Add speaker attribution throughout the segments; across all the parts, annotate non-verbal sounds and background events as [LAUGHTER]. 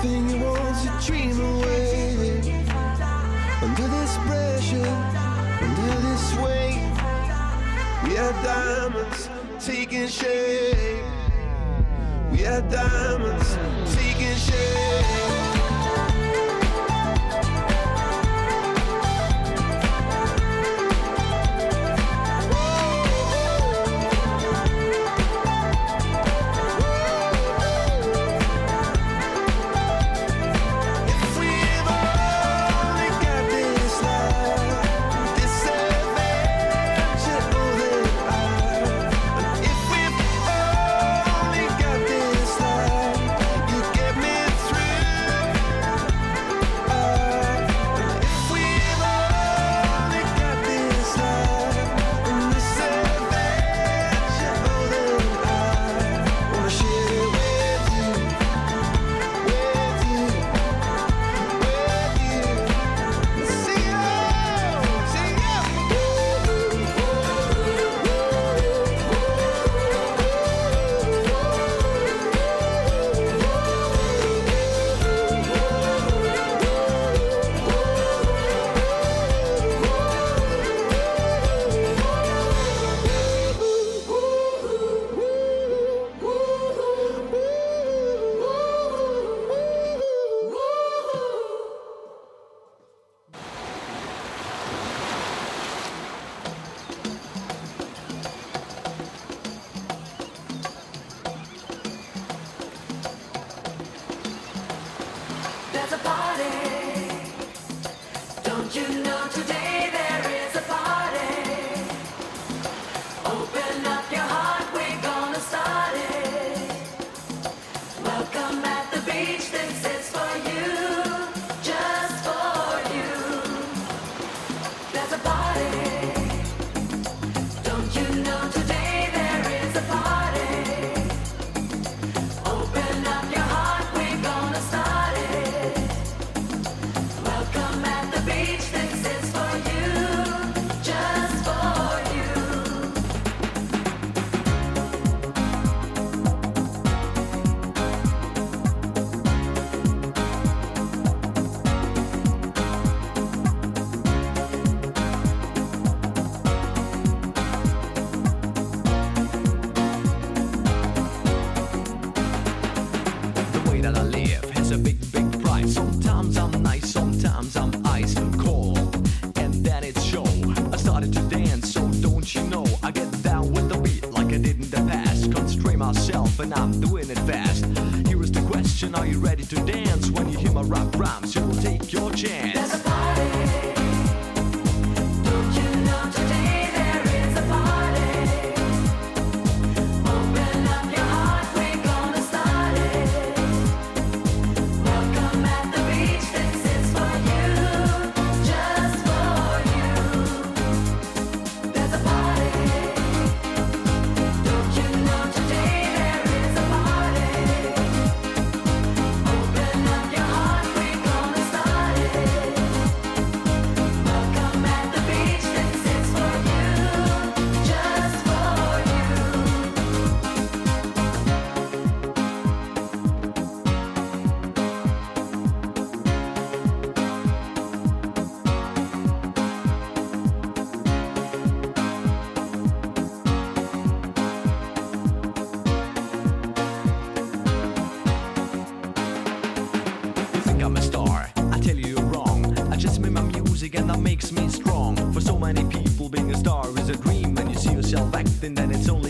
Speaker 1: everything you want to dream away. Under this pressure, under this weight, we are diamonds taking shape. We are diamonds taking shape.
Speaker 2: something that it's only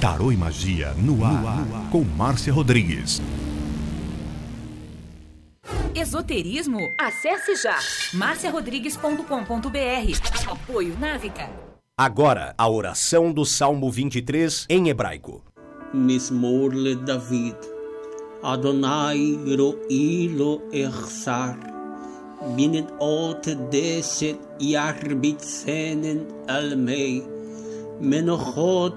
Speaker 3: Tarô e Magia no ar, no ar, com Márcia Rodrigues.
Speaker 4: Esoterismo? Acesse já marciarodrigues.com.br. Apoio Návica.
Speaker 5: Agora, a oração do Salmo 23 em hebraico.
Speaker 6: Mismorle David. Adonai ro'i lo echsar. Binet ot deset yarbit almei. Menochot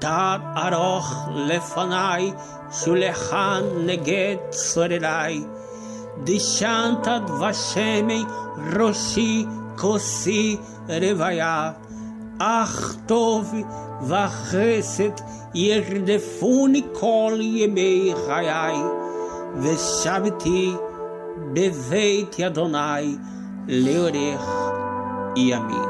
Speaker 6: תת ארוך לפניי, שולחן נגד צורריי. דשנת דבשמי ראשי כוסי רוויה. אך טוב וחסד ירדפוני כל ימי חיי, ושבתי בבית אדוני לאורך ימים.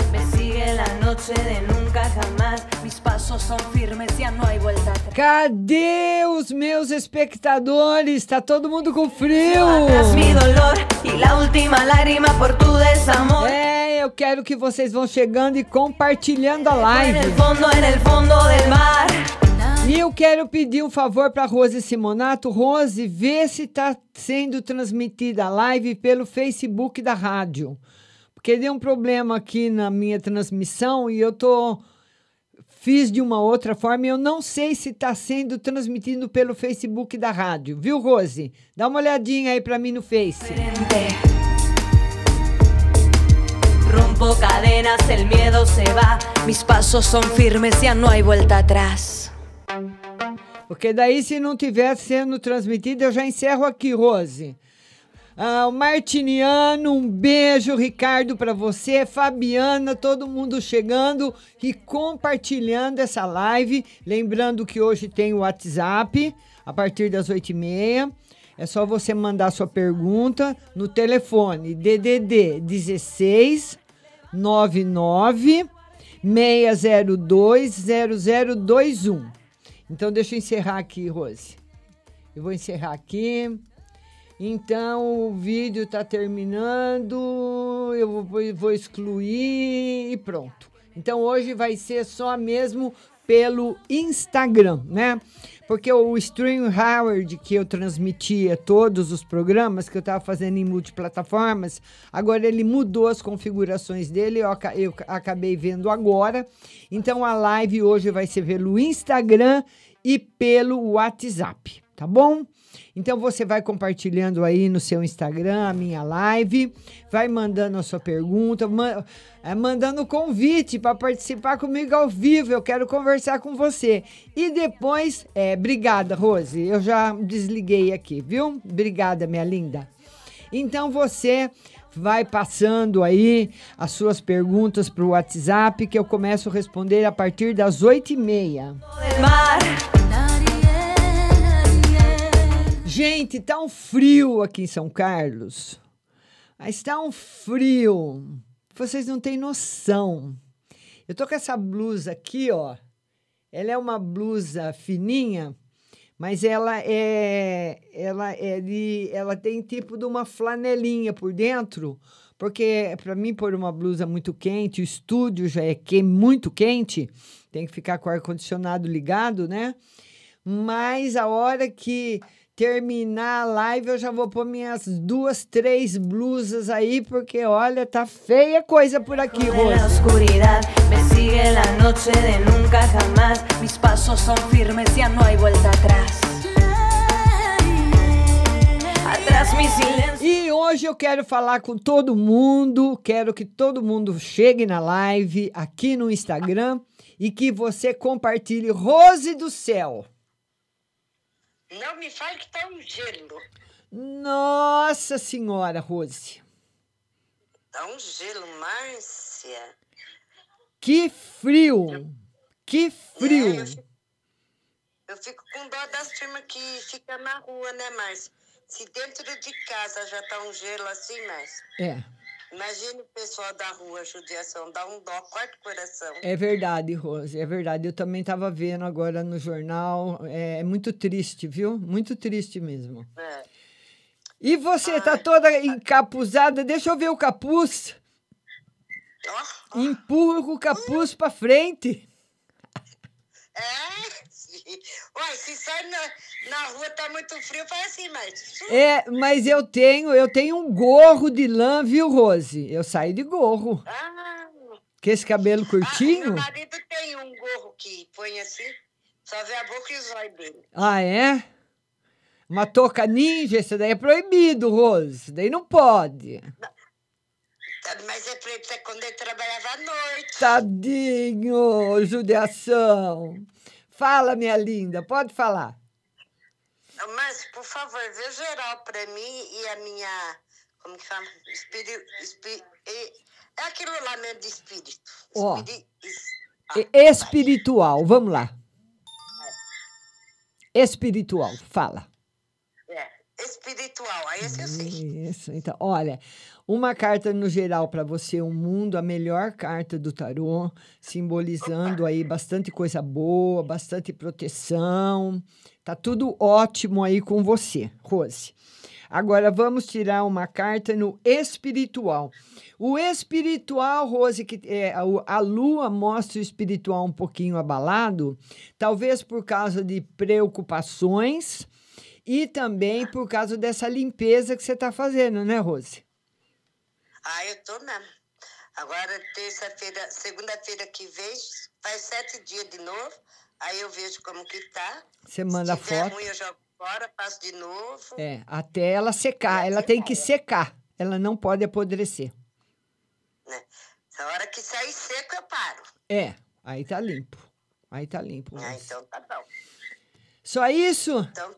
Speaker 7: La noche de nunca jamás. Mis pasos son firmes, ya no hay vuelta atrás.
Speaker 8: Cadê os meus espectadores? Tá todo mundo com frio.
Speaker 7: Atrás mi dolor y la última lágrima por tu desamor.
Speaker 8: É, eu quero que vocês vão chegando e compartilhando a live. E eu quero pedir um favor para Rose Simonato. Rose, vê se está sendo transmitida a live pelo Facebook da rádio. Porque deu um problema aqui na minha transmissão e eu tô fiz de uma outra forma e eu não sei se está sendo transmitido pelo Facebook da rádio. Viu, Rose? Dá uma olhadinha aí para mim no Face.
Speaker 7: diferente. Rompo cadenas, el miedo se va. Mis pasos son firmes, ya no hay vuelta atrás.
Speaker 8: Porque daí, se não tiver sendo transmitido, eu já encerro aqui, Rose. Ah, o Martiniano, um beijo, Ricardo, para você, Fabiana, todo mundo chegando e compartilhando essa live. Lembrando que hoje tem o WhatsApp, a partir das 8h30. É só você mandar sua pergunta no telefone DDD 16 99 602 0021. Então, deixa eu encerrar aqui, Rose. Eu vou encerrar aqui. Então, o vídeo está terminando. Eu vou, excluir e pronto. Então, hoje vai ser só mesmo pelo Instagram, né? Porque o Stream Howard, que eu transmitia todos os programas que eu estava fazendo em multiplataformas, agora ele mudou as configurações dele, eu acabei vendo agora. Então a live hoje vai ser pelo Instagram e pelo WhatsApp, tá bom? Então você vai compartilhando aí no seu Instagram a minha live, vai mandando a sua pergunta, ma- é, mandando convite para participar comigo ao vivo. Eu quero conversar com você. E depois, é, obrigada, Rose. Eu já desliguei aqui, viu? Obrigada, minha linda. Então você vai passando aí as suas perguntas para o WhatsApp, que eu começo a responder a partir das oito e meia. Gente, tá um frio aqui em São Carlos. Mas tá um frio. Vocês não têm noção. Eu tô com essa blusa aqui, ó. Ela é uma blusa fininha, mas ela é ela é de, ela tem tipo de uma flanelinha por dentro, porque para mim pôr uma blusa muito quente, o estúdio já é que, muito quente, tem que ficar com o ar condicionado ligado, né? Mas a hora que terminar a live, eu já vou pôr minhas duas, três blusas aí, porque olha, tá feia coisa por aqui, Rose. E hoje eu quero falar com todo mundo, quero que todo mundo chegue na live aqui no Instagram e que você compartilhe Rose do Céu.
Speaker 9: Não me fale que tá um gelo.
Speaker 8: Nossa Senhora, Rose.
Speaker 9: Tá um gelo, Márcia.
Speaker 8: Que frio! Que
Speaker 9: É,
Speaker 8: frio!
Speaker 9: eu, fico, eu fico com dó das turmas que ficam na rua, né, Márcia? Se dentro de casa já tá um gelo assim, Márcia.
Speaker 8: É,
Speaker 9: Imagine o pessoal da rua, judiação, dá um dó, corta o coração.
Speaker 8: é verdade, Rose, é verdade. Eu também estava vendo agora no jornal. É, é muito triste, viu? Muito triste mesmo.
Speaker 9: É.
Speaker 8: E você tá toda encapuzada? Deixa eu ver o capuz.
Speaker 9: Ó,
Speaker 8: Empurra o capuz pra frente.
Speaker 9: é? Uai, se sai na, na rua, tá muito frio, faz assim, Márcia.
Speaker 8: É, mas eu tenho, eu tenho um gorro de lã, viu, Rose? Eu saio de gorro.
Speaker 9: Ah,
Speaker 8: Com esse cabelo
Speaker 9: ah,
Speaker 8: curtinho.
Speaker 9: meu marido tem um gorro que põe assim, só vê a boca e os olhos dele.
Speaker 8: Ah, é? Uma touca ninja, isso daí é proibido, Rose. Isso daí não pode.
Speaker 9: Tá, Mas é pra ele quando ele trabalhava à noite.
Speaker 8: Tadinho, judiação. Fala, minha linda, pode falar.
Speaker 9: Mas, por favor, vê geral pra mim e a minha. Como que chama? Espírito. Espí, é aquilo lá mesmo de espírito. Espiri-
Speaker 8: E- Espiritual, vamos lá. Espiritual, fala.
Speaker 9: é, espiritual, aí esse eu sei.
Speaker 8: Isso, então, olha, uma carta no geral para você, um mundo, a melhor carta do tarô, simbolizando aí bastante coisa boa, bastante proteção. Tá tudo ótimo aí com você, Rose. Agora vamos tirar uma carta no espiritual. O espiritual, Rose, que é, a, lua mostra o espiritual um pouquinho abalado, talvez por causa de preocupações e também por causa dessa limpeza que você está fazendo, né, Rose?
Speaker 9: Ah, eu tô mesmo. Agora, terça-feira, segunda-feira que vem, faz sete dias de novo. Aí eu vejo como que tá.
Speaker 8: Você manda
Speaker 9: Se
Speaker 8: foto.
Speaker 9: ruim, eu jogo fora, passo de novo.
Speaker 8: É, até ela secar. Ela tem que secar. Ela não pode apodrecer.
Speaker 9: Né? A hora que sair seco, eu paro.
Speaker 8: É, aí tá limpo. Aí tá limpo.
Speaker 9: Ah, então tá bom.
Speaker 8: Só isso?
Speaker 9: Então,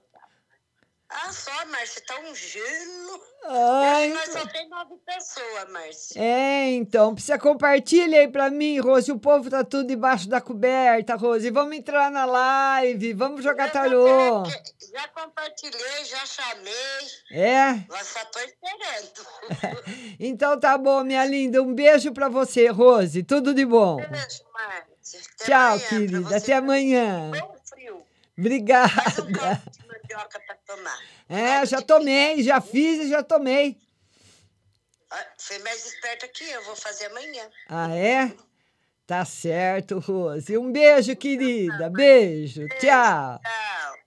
Speaker 9: ah, só, Márcia, tá um gelo.
Speaker 8: Ai,
Speaker 9: Hoje nós só tem nove pessoas, Márcia.
Speaker 8: É, então, precisa compartilhar aí pra mim, Rose. O povo tá tudo debaixo da coberta, Rose. Vamos entrar na live, vamos jogar tarô.
Speaker 9: Já compartilhei, já chamei.
Speaker 8: É?
Speaker 9: Nós só tô esperando. [LAUGHS]
Speaker 8: Então tá bom, minha linda. Um beijo pra você, Rose. Tudo de bom.
Speaker 9: Beijo, Márcia. Até
Speaker 8: Tchau,
Speaker 9: amanhã
Speaker 8: querida. Até amanhã.
Speaker 9: Bom frio.
Speaker 8: Obrigada. [LAUGHS]
Speaker 9: Mandioca pra tomar.
Speaker 8: É, já tomei, já fiz e já tomei.
Speaker 9: Ah, Foi mais esperta que eu, vou fazer amanhã.
Speaker 8: Ah, é? Tá certo, Rose. Um beijo, querida. Beijo. Tchau.
Speaker 9: Tchau.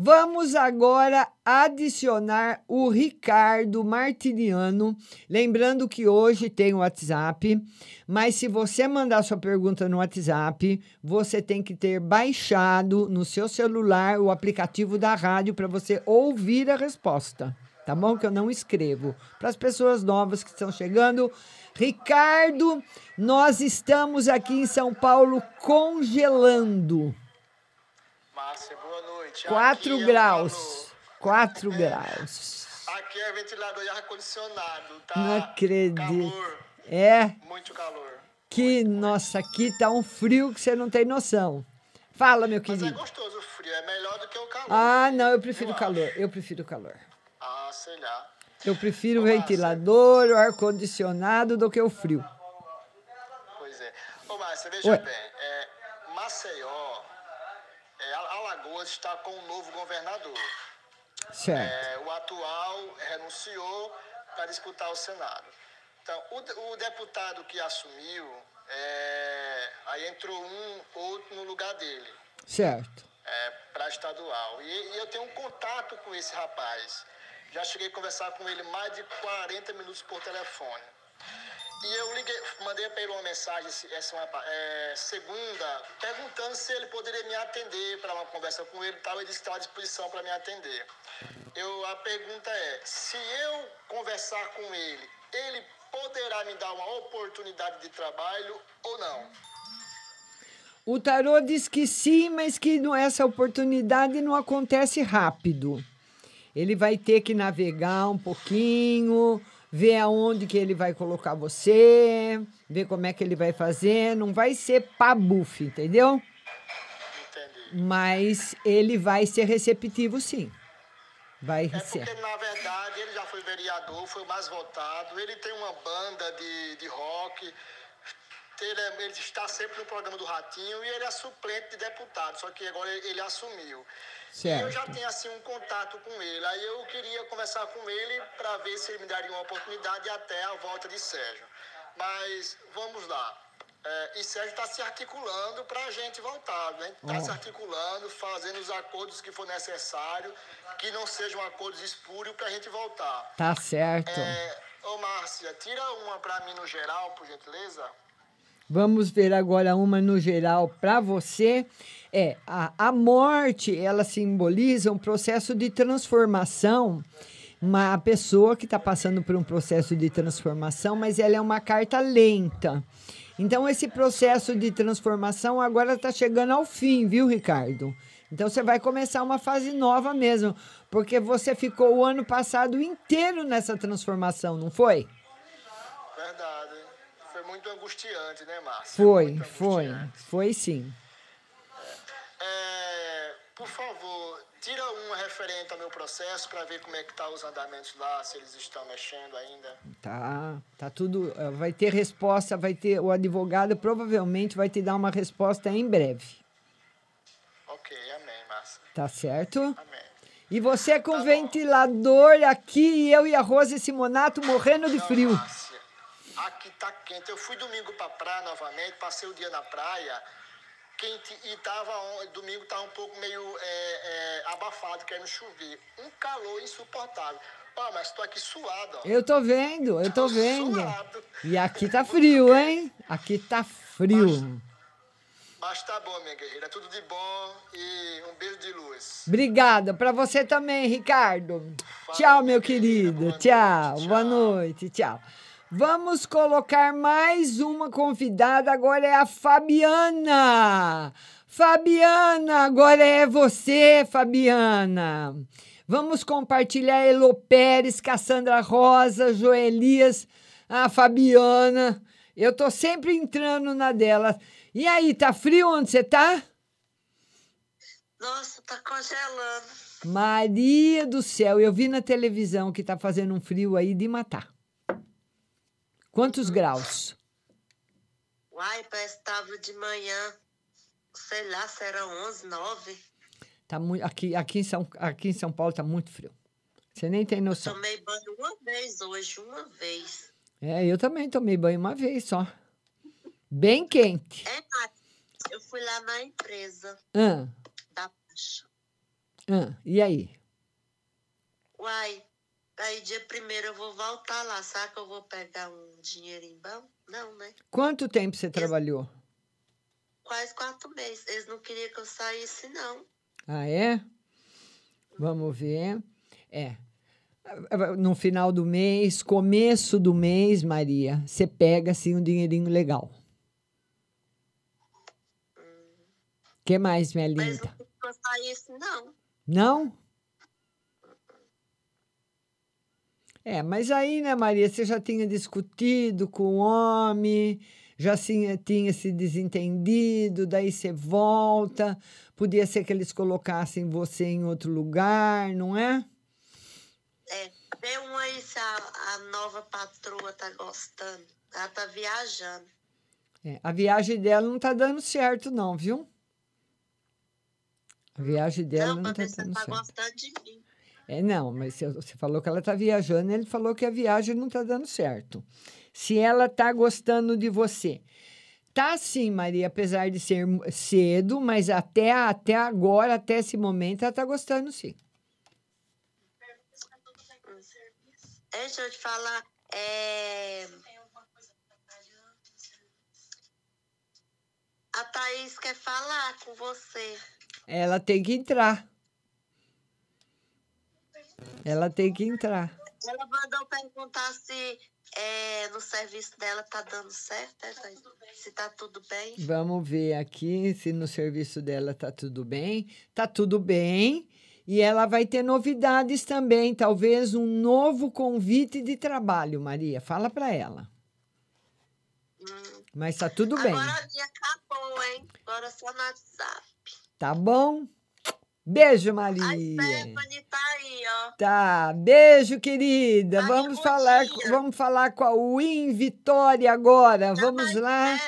Speaker 8: Vamos agora adicionar o Ricardo Martiniano. Lembrando que hoje tem o WhatsApp, mas se você mandar sua pergunta no WhatsApp, você tem que ter baixado no seu celular o aplicativo da rádio para você ouvir a resposta. Tá bom? Que eu não escrevo. Para as pessoas novas que estão chegando, Ricardo, nós estamos aqui em São Paulo congelando.
Speaker 10: Márcia, boa noite.
Speaker 8: 4
Speaker 10: Aqui é o
Speaker 8: graus.
Speaker 10: calor.
Speaker 8: 4 graus.
Speaker 10: Aqui é ventilador e ar-condicionado, tá?
Speaker 8: Não acredito.
Speaker 10: Calor,
Speaker 8: É
Speaker 10: muito calor.
Speaker 8: que, nossa, aqui tá um frio que você não tem noção. Fala, meu
Speaker 10: Mas é
Speaker 8: querido.
Speaker 10: gostoso o frio, é melhor do que o calor.
Speaker 8: Ah, não, eu prefiro
Speaker 10: Eu
Speaker 8: calor. Eu prefiro calor.
Speaker 10: Ah, sei lá.
Speaker 8: Eu prefiro o ventilador, o ar-condicionado do que o frio.
Speaker 10: Pois é. Ô, Márcia, veja
Speaker 8: Oi.
Speaker 10: bem. É, Maceió, é, Alagoas está com um novo governador.
Speaker 8: Certo.
Speaker 10: É, o atual renunciou para disputar o Senado. Então, o, o deputado que assumiu, é, aí entrou um, outro no lugar dele,
Speaker 8: Certo.
Speaker 10: para estadual. E, e eu tenho um contato com esse rapaz. Já cheguei a conversar com ele mais de 40 minutos por telefone. E eu liguei, mandei para ele uma mensagem essa uma, é, segunda, perguntando se ele poderia me atender para uma conversa com ele tal. Ele disse que estava à disposição para me atender. Eu, a pergunta é: se eu conversar com ele, ele poderá me dar uma oportunidade de trabalho ou não?
Speaker 8: O tarô diz que sim, mas que não- essa oportunidade não acontece rápido. Ele vai ter que navegar um pouquinho, ver aonde que ele vai colocar você, ver como é que ele vai fazer. Não vai ser pabuf, entendeu? Mas ele vai ser receptivo, sim. Vai
Speaker 10: É
Speaker 8: ser.
Speaker 10: porque, na verdade, ele já foi vereador, foi o mais votado. Ele tem uma banda de, de rock. Ele, é- ele está sempre no programa do Ratinho e ele é suplente de deputado, só que agora ele, ele assumiu. E eu já
Speaker 8: Certo.
Speaker 10: tenho assim um contato com ele. Aí eu queria conversar com ele para ver se ele me daria uma oportunidade até a volta de Sérgio. Mas vamos lá. É, e Sérgio está se articulando para a gente voltar, né? Está se articulando, fazendo os acordos que for necessário, que não sejam acordos espúrios para a gente voltar.
Speaker 8: Tá certo.
Speaker 10: É, ô Márcia, tira uma para mim no geral, por gentileza.
Speaker 8: Vamos ver agora uma no geral para você. É, a, a morte, ela simboliza um processo de transformação. Uma pessoa que está passando por um processo de transformação, mas ela é uma carta lenta. Então, esse processo de transformação agora está chegando ao fim, viu, Ricardo? Então, você vai começar uma fase nova mesmo, porque você ficou o ano passado inteiro nessa transformação, não foi?
Speaker 10: Verdade. Foi muito angustiante, né, Márcia?
Speaker 8: Foi, foi, foi sim.
Speaker 10: É, por favor, tira uma referente ao meu processo para ver como é que tá os andamentos lá, se eles estão mexendo ainda.
Speaker 8: Tá, tá tudo. eh, Vai ter resposta, vai ter. O advogado provavelmente vai te dar uma resposta em breve.
Speaker 10: Ok, amém, Márcia.
Speaker 8: Tá certo?
Speaker 10: Amém.
Speaker 8: E você com ventilador aqui e eu e a Rose Simonato morrendo de frio.
Speaker 10: Márcia, aqui tá quente. Eu fui domingo pra praia novamente, passei o dia na praia, quente, e tava, domingo tava um pouco meio é, é, abafado, querendo chover. Um calor insuportável. Ó, mas tô aqui suado, ó.
Speaker 8: Eu tô vendo, eu tô vendo.
Speaker 10: suado.
Speaker 8: E aqui [LAUGHS] tá frio, hein? Aqui tá frio.
Speaker 10: Mas tá bom, minha guerreira. Tudo de bom e um beijo de luz.
Speaker 8: Obrigada. Pra você também, Ricardo. Tchau, meu querido. Tchau. Boa noite. Tchau. Vamos colocar mais uma convidada. Agora é a Fabiana. Fabiana, agora é você, Fabiana. Vamos compartilhar Elo Pérez, Cassandra Rosa, Joelias, a Fabiana. Eu tô sempre entrando na dela. E aí, tá frio onde você tá?
Speaker 9: Nossa, tá congelando.
Speaker 8: Maria do céu, eu vi na televisão que tá fazendo um frio aí de matar. Quantos graus?
Speaker 9: Uai, parece que tava de manhã, sei lá, se era 11, 9.
Speaker 8: Tá muito, aqui, aqui, em São, aqui em São Paulo tá muito frio. Você nem tem noção.
Speaker 9: Tomei banho uma vez hoje, uma vez.
Speaker 8: É, eu também tomei banho uma vez só. Bem quente.
Speaker 9: É, eu fui lá na empresa
Speaker 8: Ah,
Speaker 9: da Baixa.
Speaker 8: Ah, e aí?
Speaker 9: Uai, aí dia primeiro eu vou voltar lá. Será que eu vou pegar um dinheirinho bom? Não, né?
Speaker 8: Quanto tempo você trabalhou?
Speaker 9: Quase quatro meses. Eles não queriam que eu saísse, não.
Speaker 8: Ah, é? Vamos ver. É. No final do mês, começo do mês, Maria, você pega assim um dinheirinho legal. que mais, minha
Speaker 9: Mas
Speaker 8: linda?
Speaker 9: não queriam que eu saísse, não.
Speaker 8: Não? É, mas aí, né, Maria, você já tinha discutido com o homem, já tinha, tinha se desentendido, daí você volta. Podia ser que eles colocassem você em outro lugar, não é?
Speaker 9: É, vê um aí se a, a nova patroa tá gostando. Ela tá viajando.
Speaker 8: É, a viagem dela não tá dando certo, não, viu? A viagem dela
Speaker 9: não,
Speaker 8: não, tá dando
Speaker 9: tá
Speaker 8: certo.
Speaker 9: gostando de mim.
Speaker 8: É, não, mas você falou que ela tá viajando, ele falou que a viagem não tá dando certo. Se ela tá gostando de você. Tá sim, Maria, apesar de ser cedo, mas até, até agora, até esse momento, ela tá gostando sim.
Speaker 9: É, deixa eu te falar. É... A Thaís quer falar com você.
Speaker 8: Ela tem que entrar. Ela tem que entrar.
Speaker 9: Ela mandou perguntar se é, no serviço dela tá dando certo, né, Thaís? Se tá tudo bem.
Speaker 8: Vamos ver aqui se no serviço dela tá tudo bem. Tá tudo bem. E ela vai ter novidades também, talvez um novo convite de trabalho, Maria. Fala para ela. Mas tá tudo bem.
Speaker 9: Agora a minha acabou, hein? Agora só no WhatsApp.
Speaker 8: Tá bom? Beijo,
Speaker 9: A
Speaker 8: Maria.
Speaker 9: Stephanie tá aí, ó.
Speaker 8: Tá, beijo, querida. Vamos falar, vamos falar com a Win Vitória agora. Vamos lá.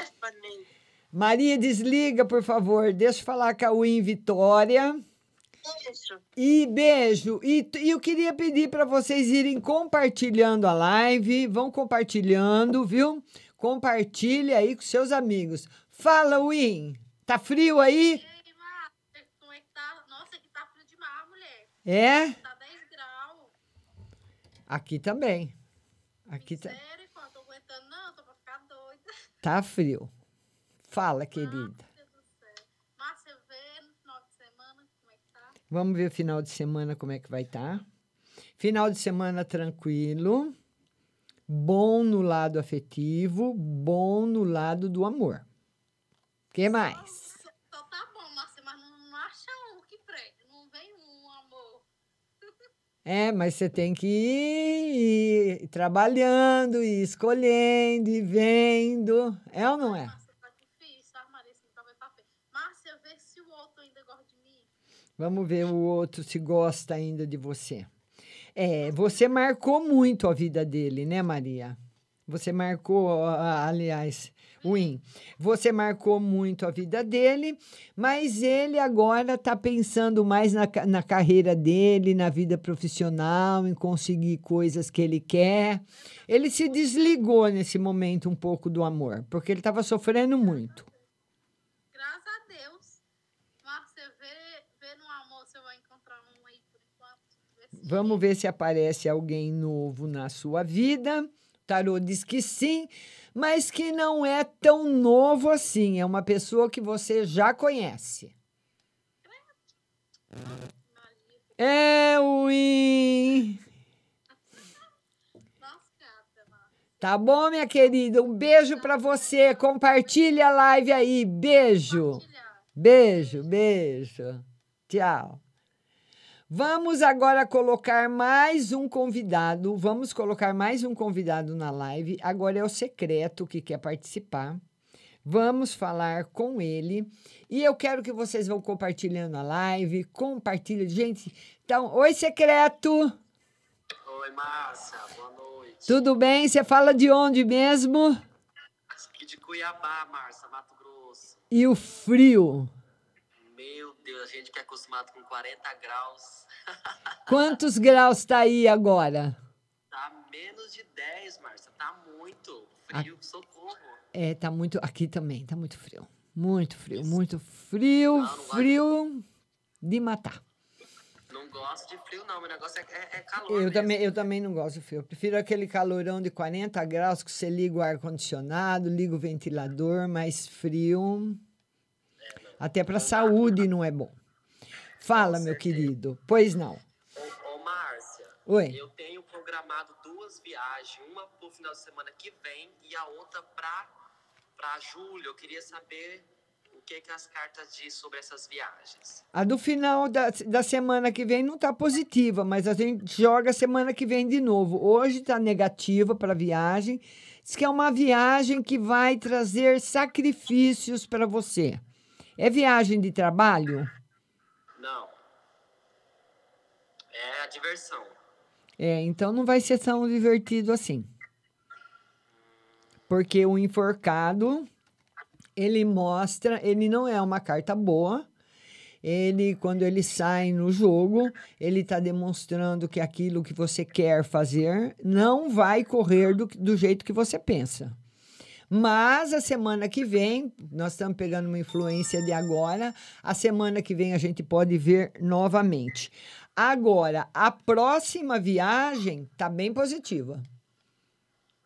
Speaker 8: Maria, desliga, por favor. Deixa eu falar com a Win Vitória.
Speaker 9: Beijo.
Speaker 8: E beijo. E, e eu queria pedir para vocês irem compartilhando a live. Vão compartilhando, viu? Compartilhe aí com seus amigos. Fala, Win. Tá frio aí? É? Aqui também. Aqui tá. Tá frio. Fala, querida. Vamos ver o final de semana como é que vai estar. Final de semana tranquilo, bom no lado afetivo, bom no lado do amor. que mais? É, mas você tem que ir, ir trabalhando, ir escolhendo, e vendo. É ou não é? Vamos ver o outro se gosta ainda de você. É, você marcou muito a vida dele, né, Maria? Você marcou, aliás, Win, você marcou muito a vida dele, mas ele agora está pensando mais na, na carreira dele, na vida profissional, em conseguir coisas que ele quer. Ele se desligou nesse momento um pouco do amor, porque ele estava sofrendo muito. Vamos ver se aparece alguém novo na sua vida. O tarô diz que sim, mas que não é tão novo assim. É uma pessoa que você já conhece. É, Win. Tá bom, minha querida? Um beijo pra você. Compartilha a live aí. Beijo. Beijo, beijo. Tchau. Vamos agora colocar mais um convidado. Vamos colocar mais um convidado na live. Agora é o secreto que quer participar. Vamos falar com ele. E eu quero que vocês vão compartilhando a live. Compartilha, gente. Então, oi, secreto.
Speaker 11: Oi, Márcia, boa noite.
Speaker 8: Tudo bem? Você fala de onde mesmo?
Speaker 11: Aqui de Cuiabá, Márcia, Mato Grosso.
Speaker 8: E o frio?
Speaker 11: Meu Deus, a gente que é acostumado com 40 graus.
Speaker 8: Quantos graus tá aí agora?
Speaker 11: Tá menos de 10, Márcia. Tá muito frio, socorro.
Speaker 8: É, tá muito. Aqui também, tá muito frio. Muito frio, muito frio, frio de matar.
Speaker 11: Não gosto de frio, não. Meu negócio é, é, é calor.
Speaker 8: Eu
Speaker 11: mesmo.
Speaker 8: também, eu também não gosto de frio. Eu prefiro aquele calorão de 40 graus que você liga o ar-condicionado, liga o ventilador, mais frio. Até para a saúde não é bom. Fala, meu querido. Pois não.
Speaker 11: Ô, ô, Márcia.
Speaker 8: Oi.
Speaker 11: Eu tenho programado duas viagens. Uma pro final de semana que vem e a outra pra, pra julho. Eu queria saber o que, que as cartas dizem sobre essas viagens.
Speaker 8: A do final da, da semana que vem não está positiva, mas a gente joga semana que vem de novo. Hoje está negativa para a viagem. Diz que é uma viagem que vai trazer sacrifícios para você. É viagem de trabalho?
Speaker 11: Não. É a diversão.
Speaker 8: É, então não vai ser tão divertido assim. Porque o enforcado, ele mostra, ele não é uma carta boa. Ele, quando ele sai no jogo, ele está demonstrando que aquilo que você quer fazer não vai correr do, do jeito que você pensa. Mas a semana que vem, nós estamos pegando uma influência de agora, a semana que vem a gente pode ver novamente. Agora, a próxima viagem tá bem positiva.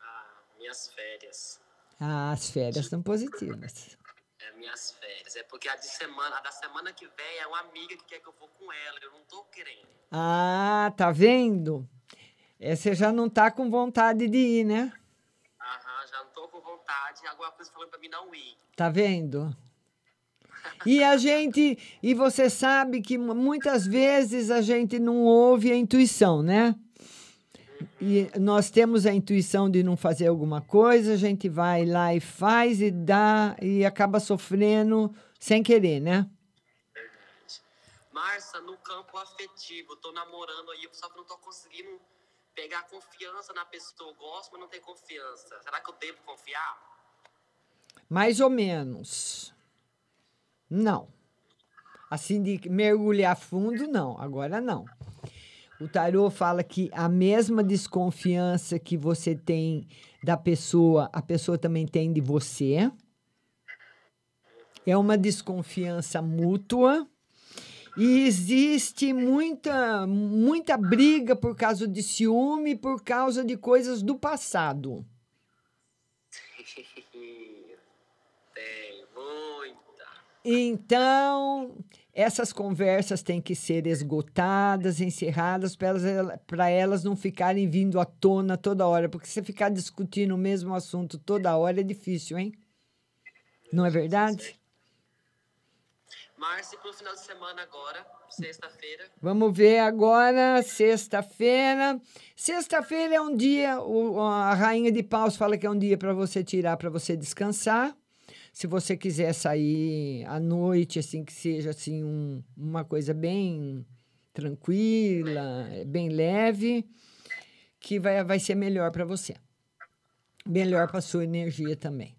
Speaker 11: Ah, minhas férias.
Speaker 8: Ah, as férias estão positivas.
Speaker 11: É minhas férias. É porque a de semana, a da semana que vem é uma amiga que quer que eu vou com ela. Eu não tô querendo.
Speaker 8: Ah, tá vendo? É, você já não tá com vontade de ir, né?
Speaker 11: Aham, já não tô com vontade. Alguma coisa falando pra mim não ir.
Speaker 8: Tá vendo? E a gente, e você sabe que mu- muitas vezes a gente não ouve a intuição, né? E nós temos a intuição de não fazer alguma coisa, a gente vai lá e faz e dá e acaba sofrendo sem querer, né?
Speaker 11: Marcia, no campo afetivo, tô namorando aí, só que não tô conseguindo pegar confiança na pessoa. Eu gosto, mas não tenho confiança. Será que eu devo confiar?
Speaker 8: Mais ou menos. Não. Assim de mergulhar fundo, não. Agora não. O tarô fala que a mesma desconfiança que você tem da pessoa, a pessoa também tem de você. É uma desconfiança mútua. E existe muita, muita briga por causa de ciúme, por causa de coisas do passado.
Speaker 11: Tem, muita.
Speaker 8: Então, essas conversas têm que ser esgotadas, encerradas, para elas, não ficarem vindo à tona toda hora. Porque se ficar discutindo o mesmo assunto toda hora é difícil, hein? Não é verdade?
Speaker 11: Márcia, pro final de semana agora, sexta-feira.
Speaker 8: Vamos ver agora, sexta-feira. Sexta-feira é um dia, o- a Rainha de Paus fala que é um dia para você tirar, para você descansar. Se você quiser sair à noite, assim, que seja assim um- uma coisa bem tranquila, bem leve, que vai, vai ser melhor para você. Melhor para sua energia também.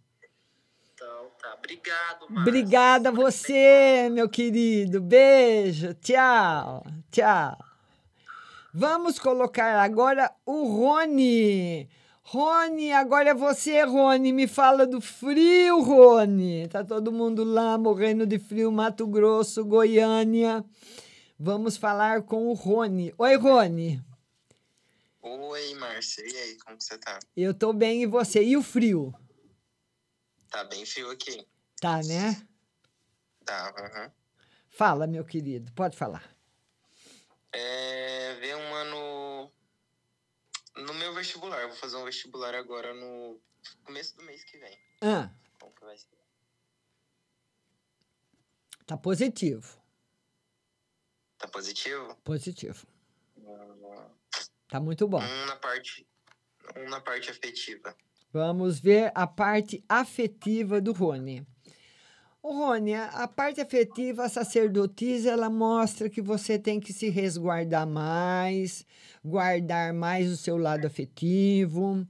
Speaker 11: Então, tá. Obrigado, Márcia.
Speaker 8: Obrigada a você, meu querido. Beijo. Tchau. Tchau. Vamos colocar agora o Rony. Rony, agora é você, Rony. Me fala do frio, Rony. Tá todo mundo lá morrendo de frio, Mato Grosso, Goiânia. Vamos falar com o Rony. Oi, Rony.
Speaker 12: Oi, Márcia. E aí, como você tá?
Speaker 8: Eu tô bem e você? E o frio?
Speaker 12: Tá bem frio aqui.
Speaker 8: Tá, né?
Speaker 12: Tá, aham.
Speaker 8: Fala, meu querido. Pode falar.
Speaker 12: É, ver uma no... No meu vestibular. Eu vou fazer um vestibular agora no começo do mês que vem.
Speaker 8: Ah,
Speaker 12: Como que vai ser?
Speaker 8: tá positivo.
Speaker 12: Tá positivo?
Speaker 8: Positivo.
Speaker 12: Ah,
Speaker 8: Tá muito bom.
Speaker 12: Um na parte... Um na parte afetiva.
Speaker 8: Vamos ver a parte afetiva do Rony. Rony, a parte afetiva, sacerdotisa, ela mostra que você tem que se resguardar mais, guardar mais o seu lado afetivo,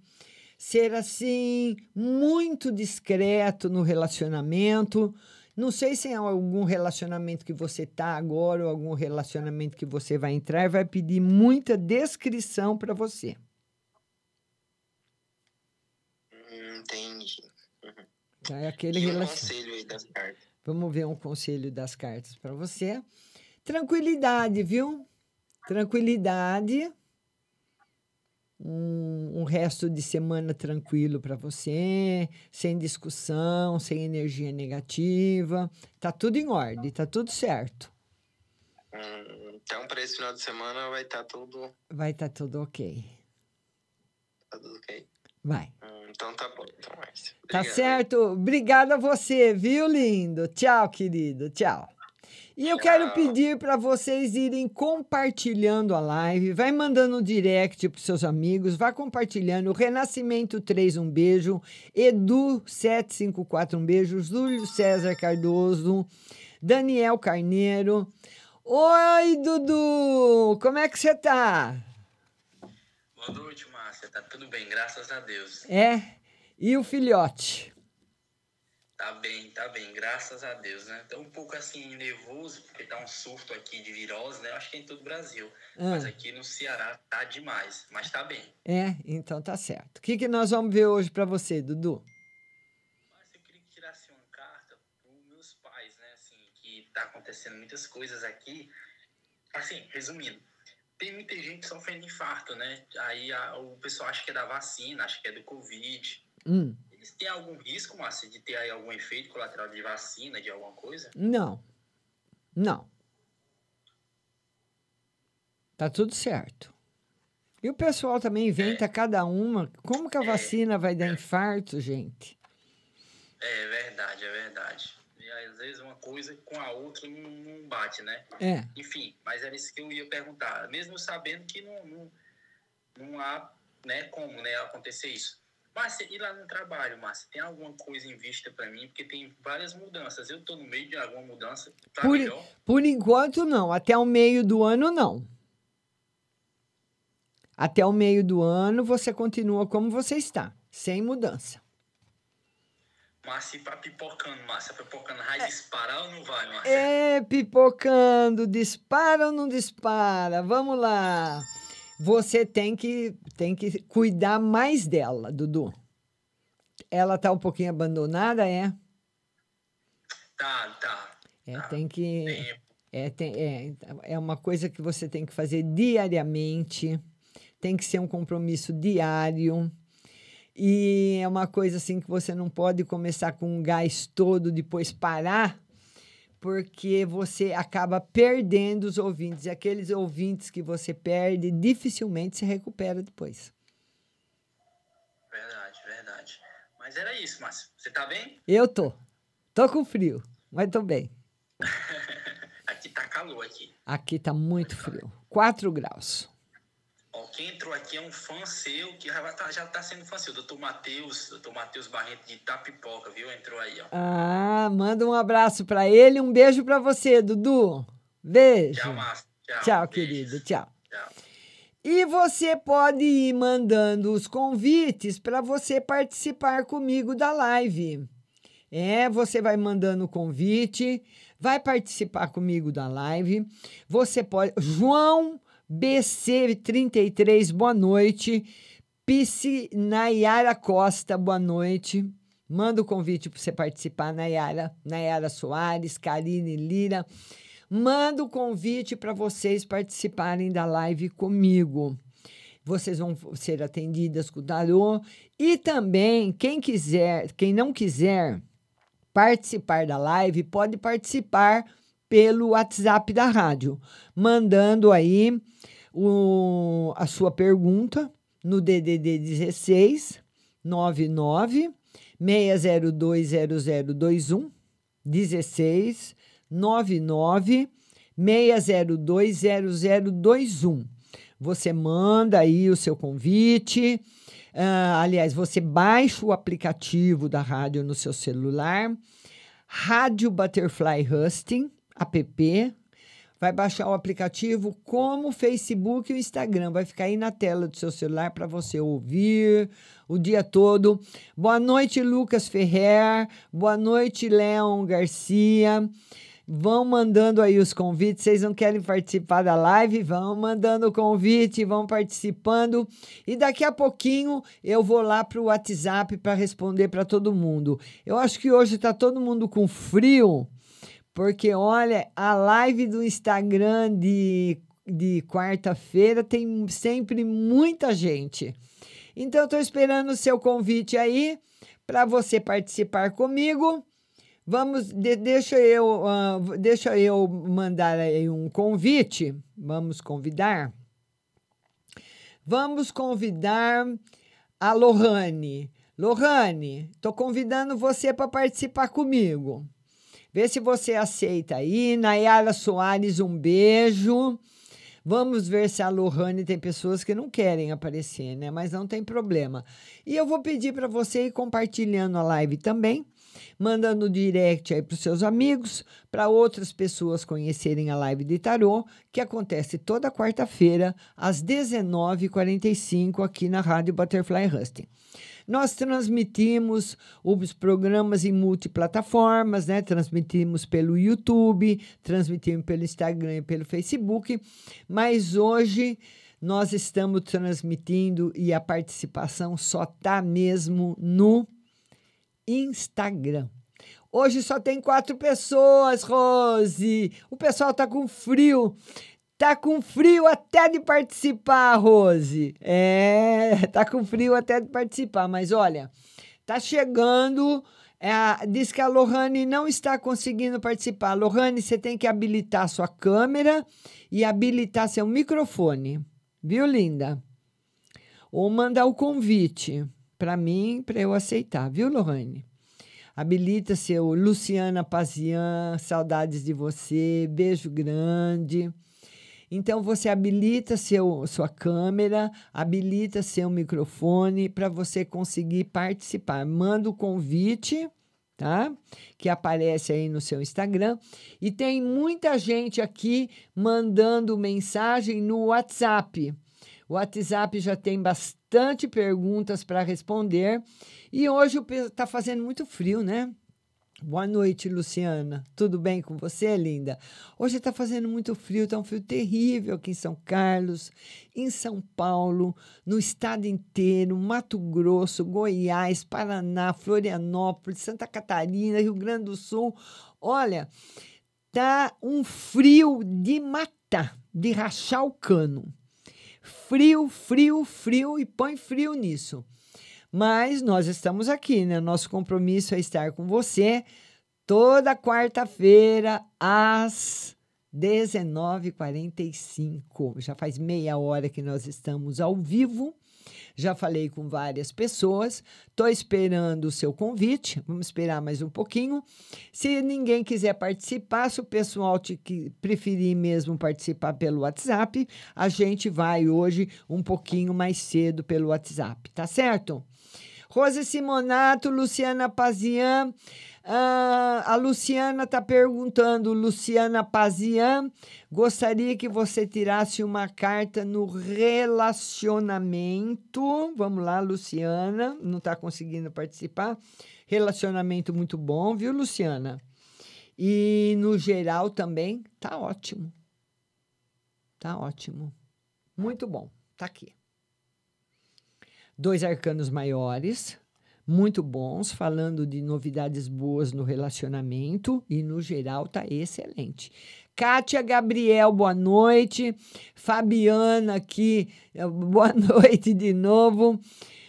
Speaker 8: ser assim muito discreto no relacionamento. Não sei se é algum relacionamento que você tá agora ou algum relacionamento que você vai entrar, vai pedir muita descrição para você.
Speaker 12: Hum, entendi.
Speaker 8: Tá? É aquele
Speaker 12: E um
Speaker 8: relacion-
Speaker 12: conselho aí das cartas.
Speaker 8: Vamos ver um conselho das cartas para você. Tranquilidade, viu? tranquilidade, um, um resto de semana tranquilo para você, sem discussão, sem energia negativa. Tá tudo em ordem, tá tudo certo.
Speaker 12: Hum, então, para esse final de semana vai estar tudo,
Speaker 8: Vai estar tudo ok.
Speaker 12: tá tudo ok.
Speaker 8: Vai.
Speaker 12: Hum, então tá bom, então, Márcia.
Speaker 8: Tá
Speaker 12: Obrigado.
Speaker 8: certo? Obrigada a você, viu, lindo? Tchau, querido. Tchau. E eu quero pedir para vocês irem compartilhando a live, vai mandando um direct para seus amigos, vai compartilhando. Renascimento 3, um beijo. Edu 754, um beijo. Júlio César Cardoso, Daniel Carneiro. Oi, Dudu! Como é que você tá?
Speaker 13: Boa noite. Tá tudo bem, graças a Deus.
Speaker 8: É? E o filhote?
Speaker 13: Tá bem, tá bem, graças a Deus, né? Tô um pouco assim nervoso, porque tá um surto aqui de virose, né? Eu acho que é em todo o Brasil.
Speaker 8: Ah.
Speaker 13: Mas aqui no Ceará tá demais, mas tá bem.
Speaker 8: É, então tá certo. O que, que nós vamos ver hoje para você, Dudu?
Speaker 13: Mas eu queria que tirasse uma carta pros meus pais, né? Assim, que tá acontecendo muitas coisas aqui. Assim, resumindo, tem muita gente sofrendo infarto, né? Aí a- o pessoal acha que é da vacina, acha que é do Covid.
Speaker 8: Hum,
Speaker 13: Eles têm algum risco, Márcia, de ter aí algum efeito colateral de vacina, de alguma coisa?
Speaker 8: não. Não. Tá tudo certo. E o pessoal também inventa cada uma. Como que a vacina vai dar infarto, gente?
Speaker 13: É verdade, é verdade. Vezes uma coisa com a outra não, não bate, né?
Speaker 8: É.
Speaker 13: Enfim, mas era isso que eu ia perguntar. Mesmo sabendo que não, não, não há né, como né, acontecer isso. Márcia, e lá no trabalho, Márcia, tem alguma coisa em vista para mim? Porque tem várias mudanças. Eu tô no meio de alguma mudança. Tá
Speaker 8: Por,
Speaker 13: melhor?
Speaker 8: por enquanto, não. Até o meio do ano, não. Até o meio do ano, você continua como você está, sem mudança.
Speaker 13: Márcia, pra pipocando, Márcia, pipocando, vai disparar ou não vai, Márcia?
Speaker 8: É, pipocando, dispara ou não dispara? Vamos lá. Você tem que, tem que cuidar mais dela, Dudu. Ela tá um pouquinho abandonada, é?
Speaker 13: Tá, tá.
Speaker 8: É, tem que. É, tem, é, é uma coisa que você tem que fazer diariamente, tem que ser um compromisso diário. E é uma coisa assim que você não pode começar com um gás todo, depois parar, porque você acaba perdendo os ouvintes. E aqueles ouvintes que você perde, dificilmente se recupera depois.
Speaker 13: Verdade, verdade. Mas era isso, Márcia. Você tá bem?
Speaker 8: Eu tô. Tô com frio, mas tô bem. [LAUGHS]
Speaker 13: Aqui tá calor aqui.
Speaker 8: Aqui tá muito frio. 4 graus.
Speaker 13: Ó, quem entrou aqui é um fã seu, que já tá, já tá sendo fã seu. Doutor Matheus, doutor Matheus Barreto de Itapipoca, viu? Entrou aí, ó.
Speaker 8: Ah, manda um abraço pra ele, um beijo pra você, Dudu. Beijo.
Speaker 13: Tchau, Márcia. Tchau.
Speaker 8: Tchau, querido. Tchau. E você pode ir mandando os convites para você participar comigo da live. É, você vai mandando o convite, vai participar comigo da live. Você pode. João BC33, boa noite. Pisci Nayara Costa, boa noite. Manda o convite para você participar, Nayara. Nayara Soares, Karine Lira. Manda o convite para vocês participarem da live comigo. Vocês vão ser atendidas com o Tarô. E também, quem quiser, quem não quiser participar da live, pode participar pelo WhatsApp da rádio, mandando aí o, a sua pergunta no DDD 16 99 6020021 16 99 6020021. Você manda aí o seu convite. Ah, aliás, você baixa o aplicativo da rádio no seu celular. Rádio Butterfly Husting, app. Vai baixar o aplicativo como o Facebook e o Instagram. Vai ficar aí na tela do seu celular para você ouvir o dia todo. Boa noite, Lucas Ferrer. Boa noite, Leon Garcia. Vão mandando aí os convites. Vocês não querem participar da live? Vão mandando o convite, vão participando. E daqui a pouquinho eu vou lá para o WhatsApp para responder para todo mundo. Eu acho que hoje está todo mundo com frio, porque olha, a live do Instagram de de quarta-feira tem sempre muita gente. Então, estou esperando o seu convite aí para você participar comigo. Vamos, de- deixa eu, ah, deixa eu mandar aí um convite. Vamos convidar. Vamos convidar a Lohane. Lohane, estou convidando você para participar comigo. Vê se você aceita aí. Nayara Soares, um beijo. Vamos ver se a Lohane tem pessoas que não querem aparecer, né? Mas não tem problema. E eu vou pedir para você ir compartilhando a live também, mandando direct aí para os seus amigos, para outras pessoas conhecerem a live de tarô, que acontece toda quarta-feira, às 19h45, aqui na Rádio Butterfly Husting. Nós transmitimos os programas em multiplataformas, né? Transmitimos pelo YouTube, transmitimos pelo Instagram e pelo Facebook, mas hoje nós estamos transmitindo e a participação só tá mesmo no Instagram. Hoje só tem quatro pessoas, Rose. O pessoal tá com frio. Tá com frio até de participar, Rose. É, tá com frio até de participar, mas olha, tá chegando. é, diz que a Lohane não está conseguindo participar. Lohane, você tem que habilitar sua câmera e habilitar seu microfone. Viu, linda? Ou mandar o convite para mim, para eu aceitar, viu, Lohane? Habilita seu Luciana Pazian, saudades de você, beijo grande. Então você habilita seu, sua câmera, habilita seu microfone para você conseguir participar. Manda o convite, tá? Que aparece aí no seu Instagram. E tem muita gente aqui mandando mensagem no WhatsApp. O WhatsApp já tem bastante perguntas para responder. E hoje está fazendo muito frio, né? Boa noite, Luciana. Tudo bem com você, linda? Hoje está fazendo muito frio, está um frio terrível aqui em São Carlos, em São Paulo, no estado inteiro, Mato Grosso, Goiás, Paraná, Florianópolis, Santa Catarina, Rio Grande do Sul. Olha, tá um frio de matar, de rachar o cano. Frio, frio, frio e põe frio nisso. Mas nós estamos aqui, né? Nosso compromisso é estar com você toda quarta-feira às 19h45. Já faz meia hora que nós estamos ao vivo. Já falei com várias pessoas. Estou esperando o seu convite. Vamos esperar mais um pouquinho. Se ninguém quiser participar, se o pessoal te, preferir mesmo participar pelo WhatsApp, a gente vai hoje um pouquinho mais cedo pelo WhatsApp, tá certo? Rose Simonato, Luciana Pazian. Ah, a Luciana está perguntando, Luciana Pazian, gostaria que você tirasse uma carta no relacionamento. Vamos lá, Luciana, não está conseguindo participar. Relacionamento muito bom, viu, Luciana? E no geral também, tá ótimo. Tá ótimo. Muito bom, tá aqui dois arcanos maiores, muito bons, falando de novidades boas no relacionamento e no geral tá excelente. Kátia Gabriel, boa noite. Fabiana aqui, eh, [LAUGHS] boa noite de novo.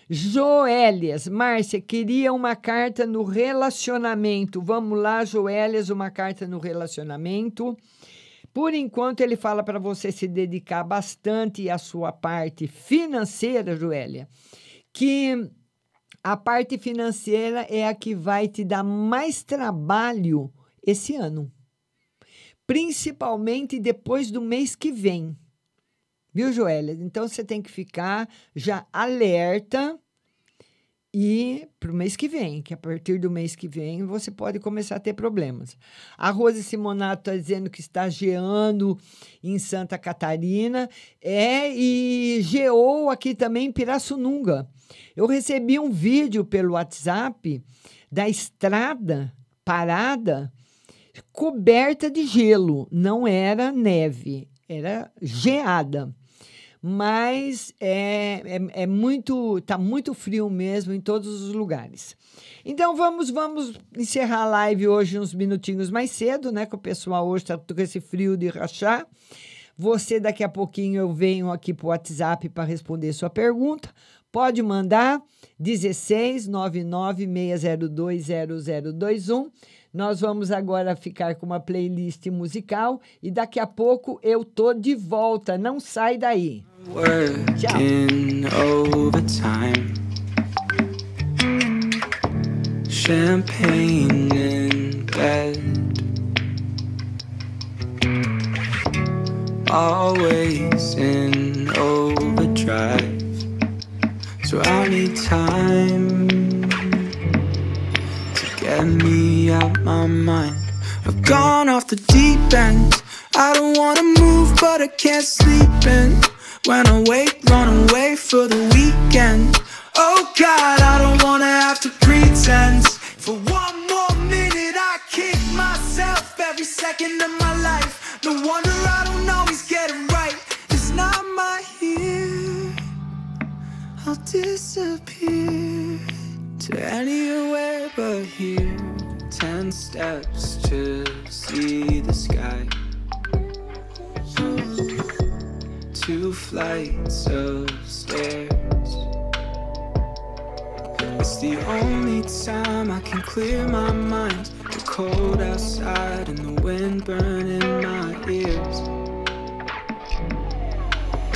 Speaker 8: Joélias, Márcia, queria uma carta no relacionamento. Vamos lá, Joélias, uma carta no relacionamento. Por enquanto, ele fala para você se dedicar bastante à sua parte financeira, Joélia, que a parte financeira é a que vai te dar mais trabalho esse ano, principalmente depois do mês que vem. Viu, Joélia? Então você tem que ficar já alerta e para o mês que vem, que a partir do mês que vem você pode começar a ter problemas. A Rose Simonato está dizendo que está geando em Santa Catarina, é, e geou aqui também em Pirassununga. Eu recebi um vídeo pelo WhatsApp da estrada parada coberta de gelo, não era neve, era geada mas é, é, é, muito, tá muito frio mesmo em todos os lugares. Então vamos, vamos encerrar a live hoje uns minutinhos mais cedo, né? Que o pessoal hoje está com esse frio de rachar. Você, daqui a pouquinho, eu venho aqui para o WhatsApp para responder sua pergunta. Pode mandar 16 99 602 0021. Nós vamos agora ficar com uma playlist musical e daqui a pouco eu tô de volta. Não sai daí.
Speaker 14: Working overtime. Champagne in bed. Always in overdrive. So I need time to get me out my mind. I've gone off the deep end. I don't wanna move, but I can't sleep in. When I wake, run away for the weekend. Oh God, I don't wanna have to pretend. For one more minute, I kick myself every second of my life. No wonder I don't always get it right. It's not my year. I'll disappear to anywhere but here. Ten steps to see the sky. Two flights of stairs. It's the only time I can clear my mind. The cold outside and the wind burning my ears.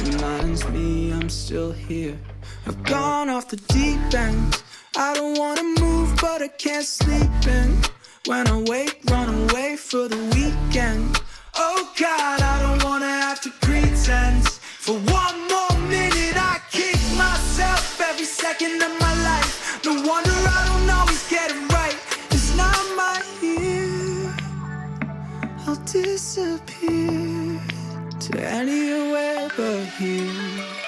Speaker 14: Reminds me I'm still here. I've gone off the deep end. I don't wanna move, but I can't sleep in. When I wake, run away for the weekend. Oh God, I don't wanna have to pretend. For one more minute, I kick myself every second of my life. No wonder I don't always get it right. It's not my year. I'll disappear to anywhere but here.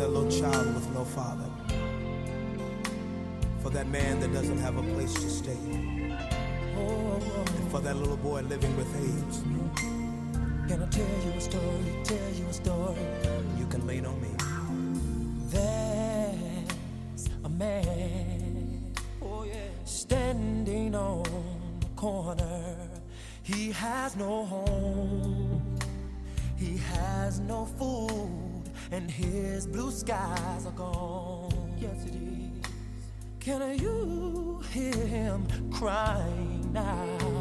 Speaker 7: That
Speaker 15: little child with no father. For that man that doesn't have a place to stay. And for that little boy living with AIDS.
Speaker 16: Can I tell you a story? Tell you a story.
Speaker 15: You can lean on me.
Speaker 16: There's a man oh yeah, standing on the corner. He has no home. He has no food, and his blue skies are gone. Yes, it is. Can you hear him crying now?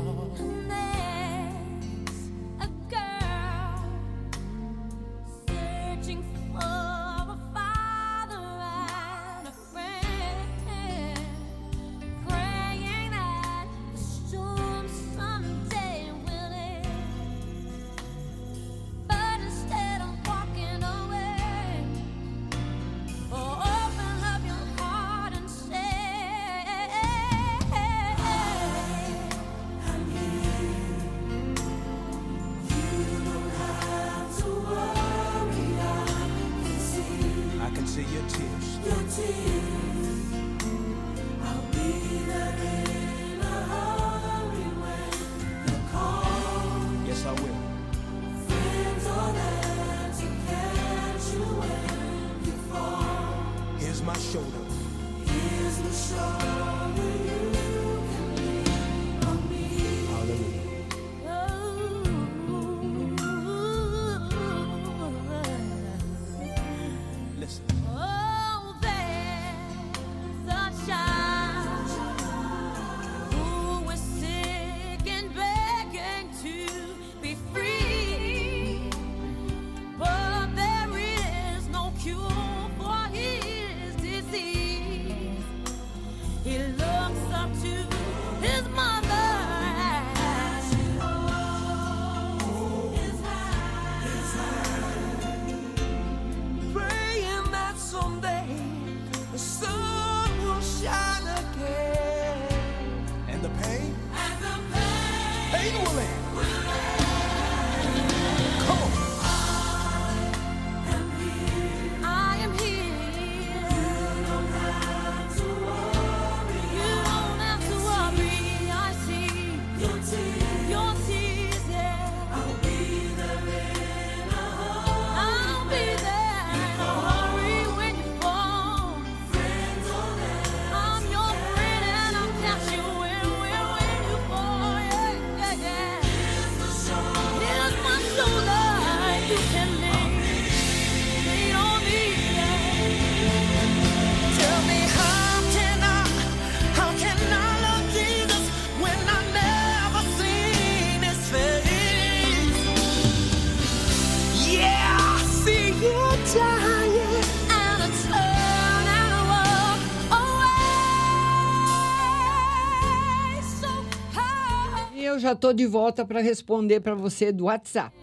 Speaker 8: Tô de volta para responder para você do WhatsApp.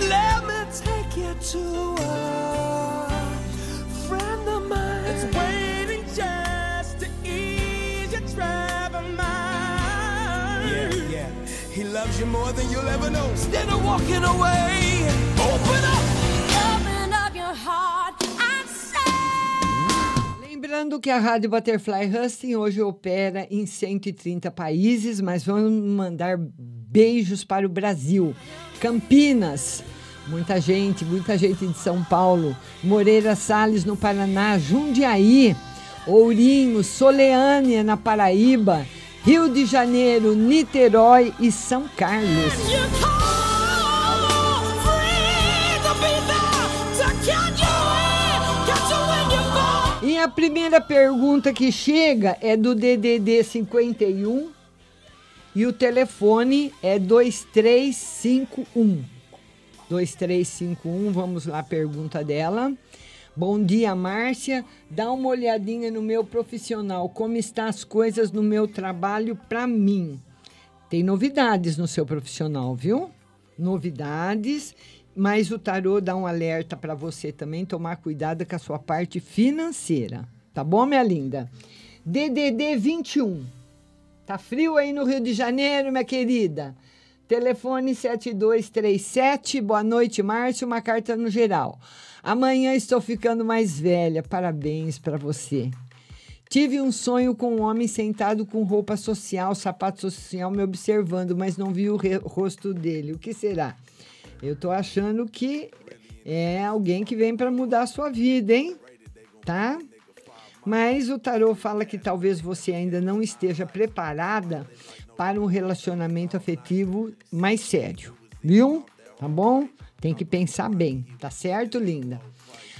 Speaker 16: Let me take you to a friend of mine that's waiting just to ease your troubled mind. Yeah, yeah. He loves you more than you'll ever know. Instead of walking away,
Speaker 8: Lembrando que a Rádio Butterfly Husting hoje opera em 130 países, mas vamos mandar beijos para o Brasil. Campinas, muita gente, muita gente de São Paulo. Moreira Salles, no Paraná. Jundiaí, Ourinho, Soleânia, na Paraíba. Rio de Janeiro, Niterói e São Carlos. A primeira pergunta que chega é do DDD 51 e o telefone é 2351. 2351, vamos lá, pergunta dela. Bom dia, Márcia. Dá uma olhadinha no meu profissional, como estão as coisas no meu trabalho para mim. Tem novidades no seu profissional, viu? Novidades, mas o tarô dá um alerta para você também tomar cuidado com a sua parte financeira. Tá bom, minha linda? DDD 21. Tá frio aí no Rio de Janeiro, minha querida? Telefone 7237. Boa noite, Márcio. Uma carta no geral. Amanhã estou ficando mais velha. Parabéns para você. Tive um sonho com um homem sentado com roupa social, sapato social, me observando, mas não vi o rosto dele. O que será? Eu tô achando que é alguém que vem para mudar a sua vida, hein? Tá? Mas o tarô fala que talvez você ainda não esteja preparada para um relacionamento afetivo mais sério, viu? Tá bom? Tem que pensar bem, tá certo, linda?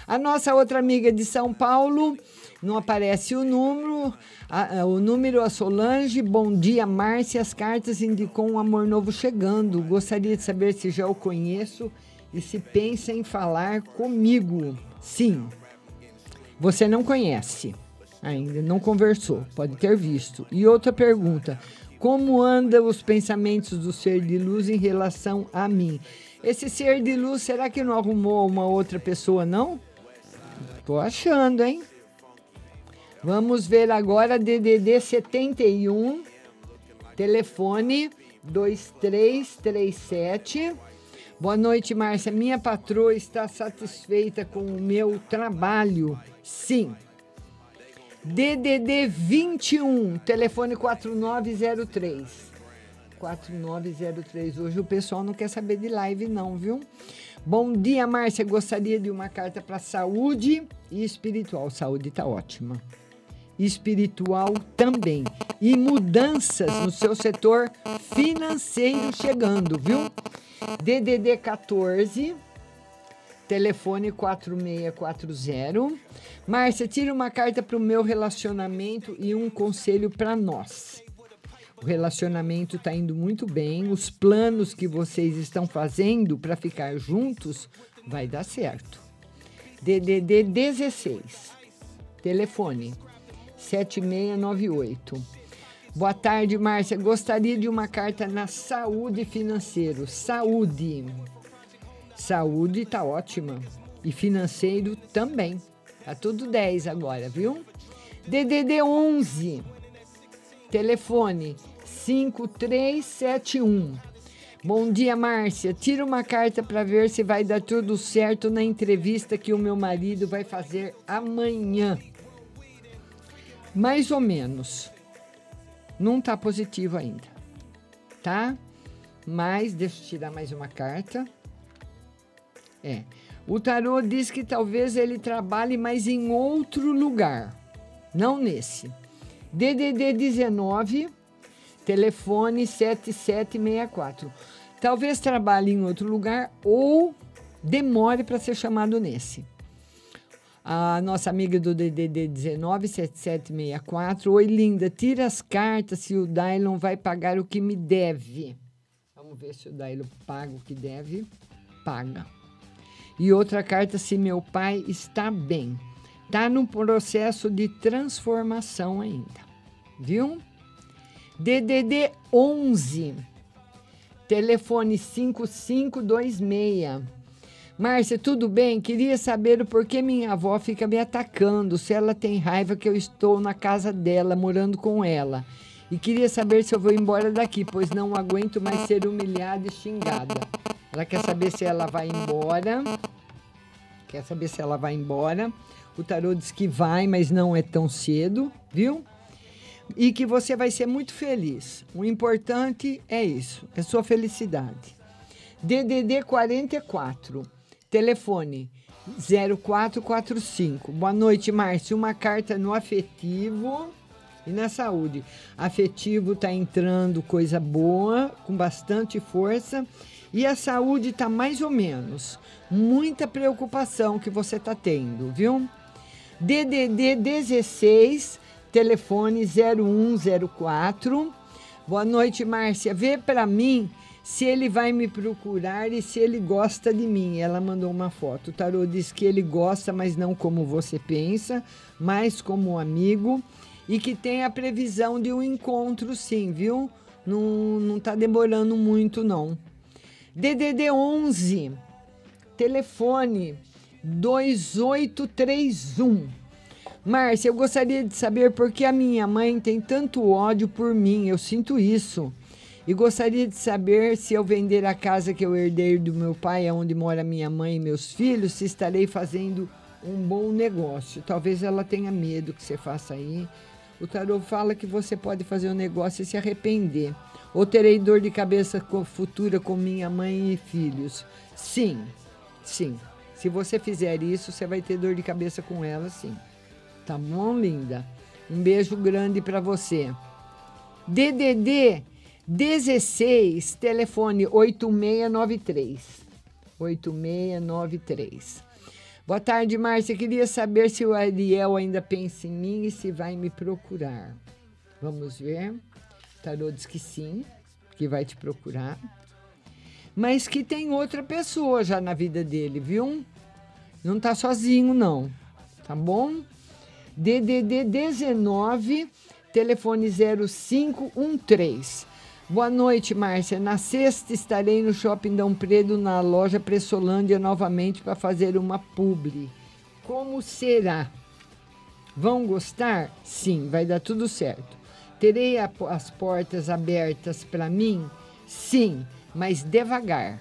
Speaker 8: A nossa outra amiga de São Paulo, não aparece o número, a- a- o número a Solange. Bom dia, Márcia. As cartas indicam um amor novo chegando. Gostaria de saber se já o conheço e se pensa em falar comigo. Sim, você não conhece ainda, não conversou, pode ter visto. E outra pergunta: como andam os pensamentos do ser de luz em relação a mim? Esse ser de luz, será que não arrumou uma outra pessoa, não? Tô achando, hein? Vamos ver agora DDD 71, telefone 2337. Boa noite, Márcia. Minha patroa está satisfeita com o meu trabalho? Sim. DDD 21, telefone 4903. 4903. Hoje o pessoal não quer saber de live, não, viu? Bom dia, Márcia. Gostaria de uma carta para saúde e espiritual. Saúde tá ótima. Espiritual também. E mudanças no seu setor financeiro chegando, viu? DDD 14, telefone 4640. Márcia, tira uma carta para o meu relacionamento e um conselho para nós. O relacionamento está indo muito bem, os planos que vocês estão fazendo para ficar juntos vai dar certo. DDD 16, telefone 7698. Boa tarde, Márcia. Gostaria de uma carta na saúde financeiro. Saúde. Saúde tá ótima. E financeiro também. Tá tudo 10 agora, viu? DDD 11. Telefone 5371. Bom dia, Márcia. Tira uma carta para ver se vai dar tudo certo na entrevista que o meu marido vai fazer amanhã. Mais ou menos. Não tá positivo ainda. Tá? Mas deixa eu tirar mais uma carta. É. O tarô diz que talvez ele trabalhe mais em outro lugar, não nesse. DDD 19, telefone 7764. Talvez trabalhe em outro lugar ou demore para ser chamado nesse. A nossa amiga do DDD 19 7764. Oi, linda. Tira as cartas se o Dylon vai pagar o que me deve. Vamos ver se o Dylon paga o que deve. Paga. E outra carta, se meu pai está bem. Está no processo de transformação ainda. Viu? DDD 11, telefone 5526. Márcia, tudo bem? Queria saber o porquê minha avó fica me atacando, se ela tem raiva que eu estou na casa dela, morando com ela. E queria saber se eu vou embora daqui, pois não aguento mais ser humilhada e xingada. Ela quer saber se ela vai embora. Quer saber se ela vai embora. O tarô diz que vai, mas não é tão cedo, viu? E que você vai ser muito feliz. O importante é isso, é sua felicidade. DDD 44, telefone 0445. Boa noite, Márcio. Uma carta no afetivo e na saúde. Afetivo está entrando coisa boa, com bastante força. E a saúde está mais ou menos. Muita preocupação que você está tendo, viu? DDD 16, telefone 0104. Boa noite, Márcia. Vê para mim se ele vai me procurar e se ele gosta de mim. Ela mandou uma foto. O tarô diz que ele gosta, mas não como você pensa, mas como amigo e que tem a previsão de um encontro, sim, viu? Não, não tá demorando muito, não. DDD 11, telefone 2831. Márcia, eu gostaria de saber por que a minha mãe tem tanto ódio por mim. Eu sinto isso. E gostaria de saber se eu vender a casa que eu herdei do meu pai, onde mora minha mãe e meus filhos, se estarei fazendo um bom negócio. Talvez ela tenha medo que você faça aí. O tarô fala que você pode fazer um negócio e se arrepender. Ou terei dor de cabeça co- futura com minha mãe e filhos. Sim, sim. Se você fizer isso, você vai ter dor de cabeça com ela, sim. Tá bom, linda? Um beijo grande para você. DDD 16, telefone 8693. 8693. Boa tarde, Márcia. Queria saber se o Ariel ainda pensa em mim e se vai me procurar. Vamos ver. O tarô diz que sim, que vai te procurar. Mas que tem outra pessoa já na vida dele, viu? Não tá sozinho, não. Tá bom? DDD 19, telefone 0513. Boa noite, Márcia. Na sexta estarei no Shopping Dom Pedro, na loja Pressolândia, novamente para fazer uma publi. Como será? Vão gostar? Sim, vai dar tudo certo. Terei a- as portas abertas para mim? Sim, mas devagar.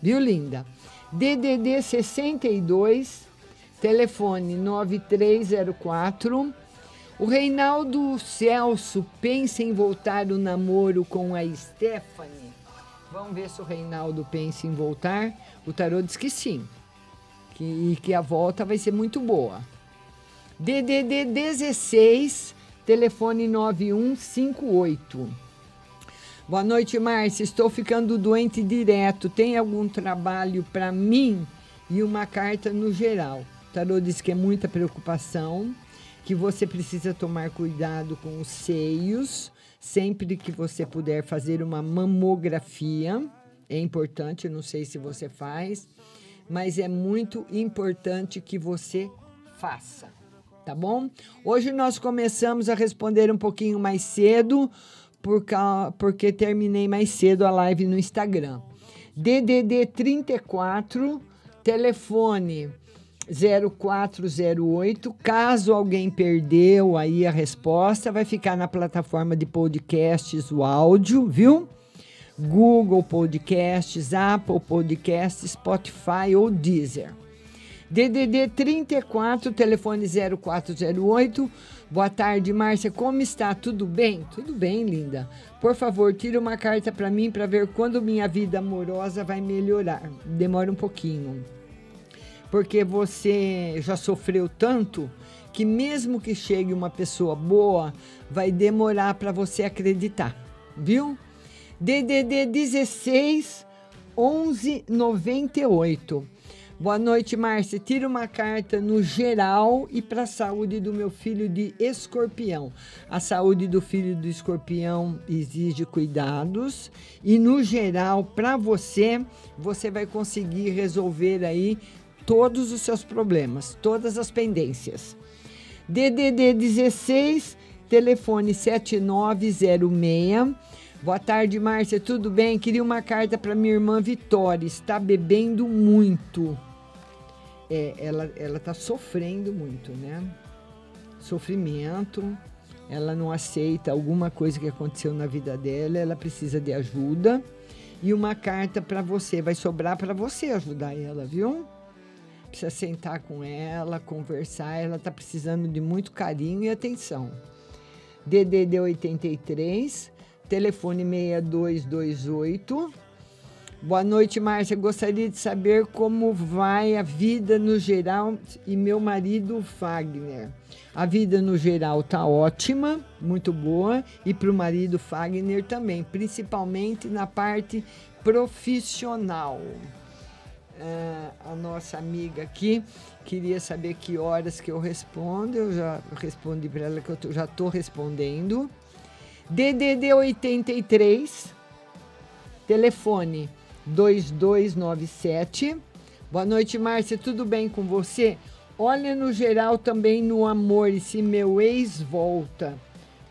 Speaker 8: Viu, linda? DDD 62, telefone 9304. O Reinaldo Celso pensa em voltar o namoro com a Stephanie. Vamos ver se o Reinaldo pensa em voltar. O tarô diz que sim. Que, e que a volta vai ser muito boa. DDD 16, telefone 9158. Boa noite, Márcia. Estou ficando doente direto. Tem algum trabalho para mim? E uma carta no geral. O tarô diz que é muita preocupação, que você precisa tomar cuidado com os seios, sempre que você puder fazer uma mamografia. É importante, não sei se você faz, mas é muito importante que você faça tá bom? Hoje nós começamos a responder um pouquinho mais cedo, porque terminei mais cedo a live no Instagram. DDD 34, telefone 0408. Caso alguém perdeu aí a resposta, vai ficar na plataforma de podcasts o áudio, viu? Google Podcasts, Apple Podcasts, Spotify ou Deezer. DDD 34, telefone 0408. Boa tarde, Márcia. Como está? Tudo bem? Tudo bem, linda. Por favor, tire uma carta para mim para ver quando minha vida amorosa vai melhorar. Demora um pouquinho. Porque você já sofreu tanto que mesmo que chegue uma pessoa boa, vai demorar para você acreditar, viu? DDD 16 11 98. Boa noite, Márcia. Tira uma carta no geral e para a saúde do meu filho de escorpião. A saúde do filho do escorpião exige cuidados e no geral, para você, você vai conseguir resolver aí todos os seus problemas, todas as pendências. DDD 16, telefone 7906. Boa tarde, Márcia. Tudo bem? Queria uma carta para minha irmã Vitória. Está bebendo muito. É, ela ela está sofrendo muito, né? Sofrimento. Ela não aceita alguma coisa que aconteceu na vida dela. Ela precisa de ajuda. E uma carta para você. Vai sobrar para você ajudar ela, viu? Precisa sentar com ela, conversar. Ela está precisando de muito carinho e atenção. DDD 83, telefone 6228. Boa noite, Márcia. Gostaria de saber como vai a vida no geral e meu marido Fagner. A vida no geral tá ótima, muito boa, e para o marido Fagner também, principalmente na parte profissional. Ah, a nossa amiga aqui queria saber que horas que eu respondo. Eu já respondi para ela que eu tô- já estou respondendo. DDD 83, telefone 2297. Boa noite, Márcia. Tudo bem com você? Olha no geral também no amor e se meu ex volta.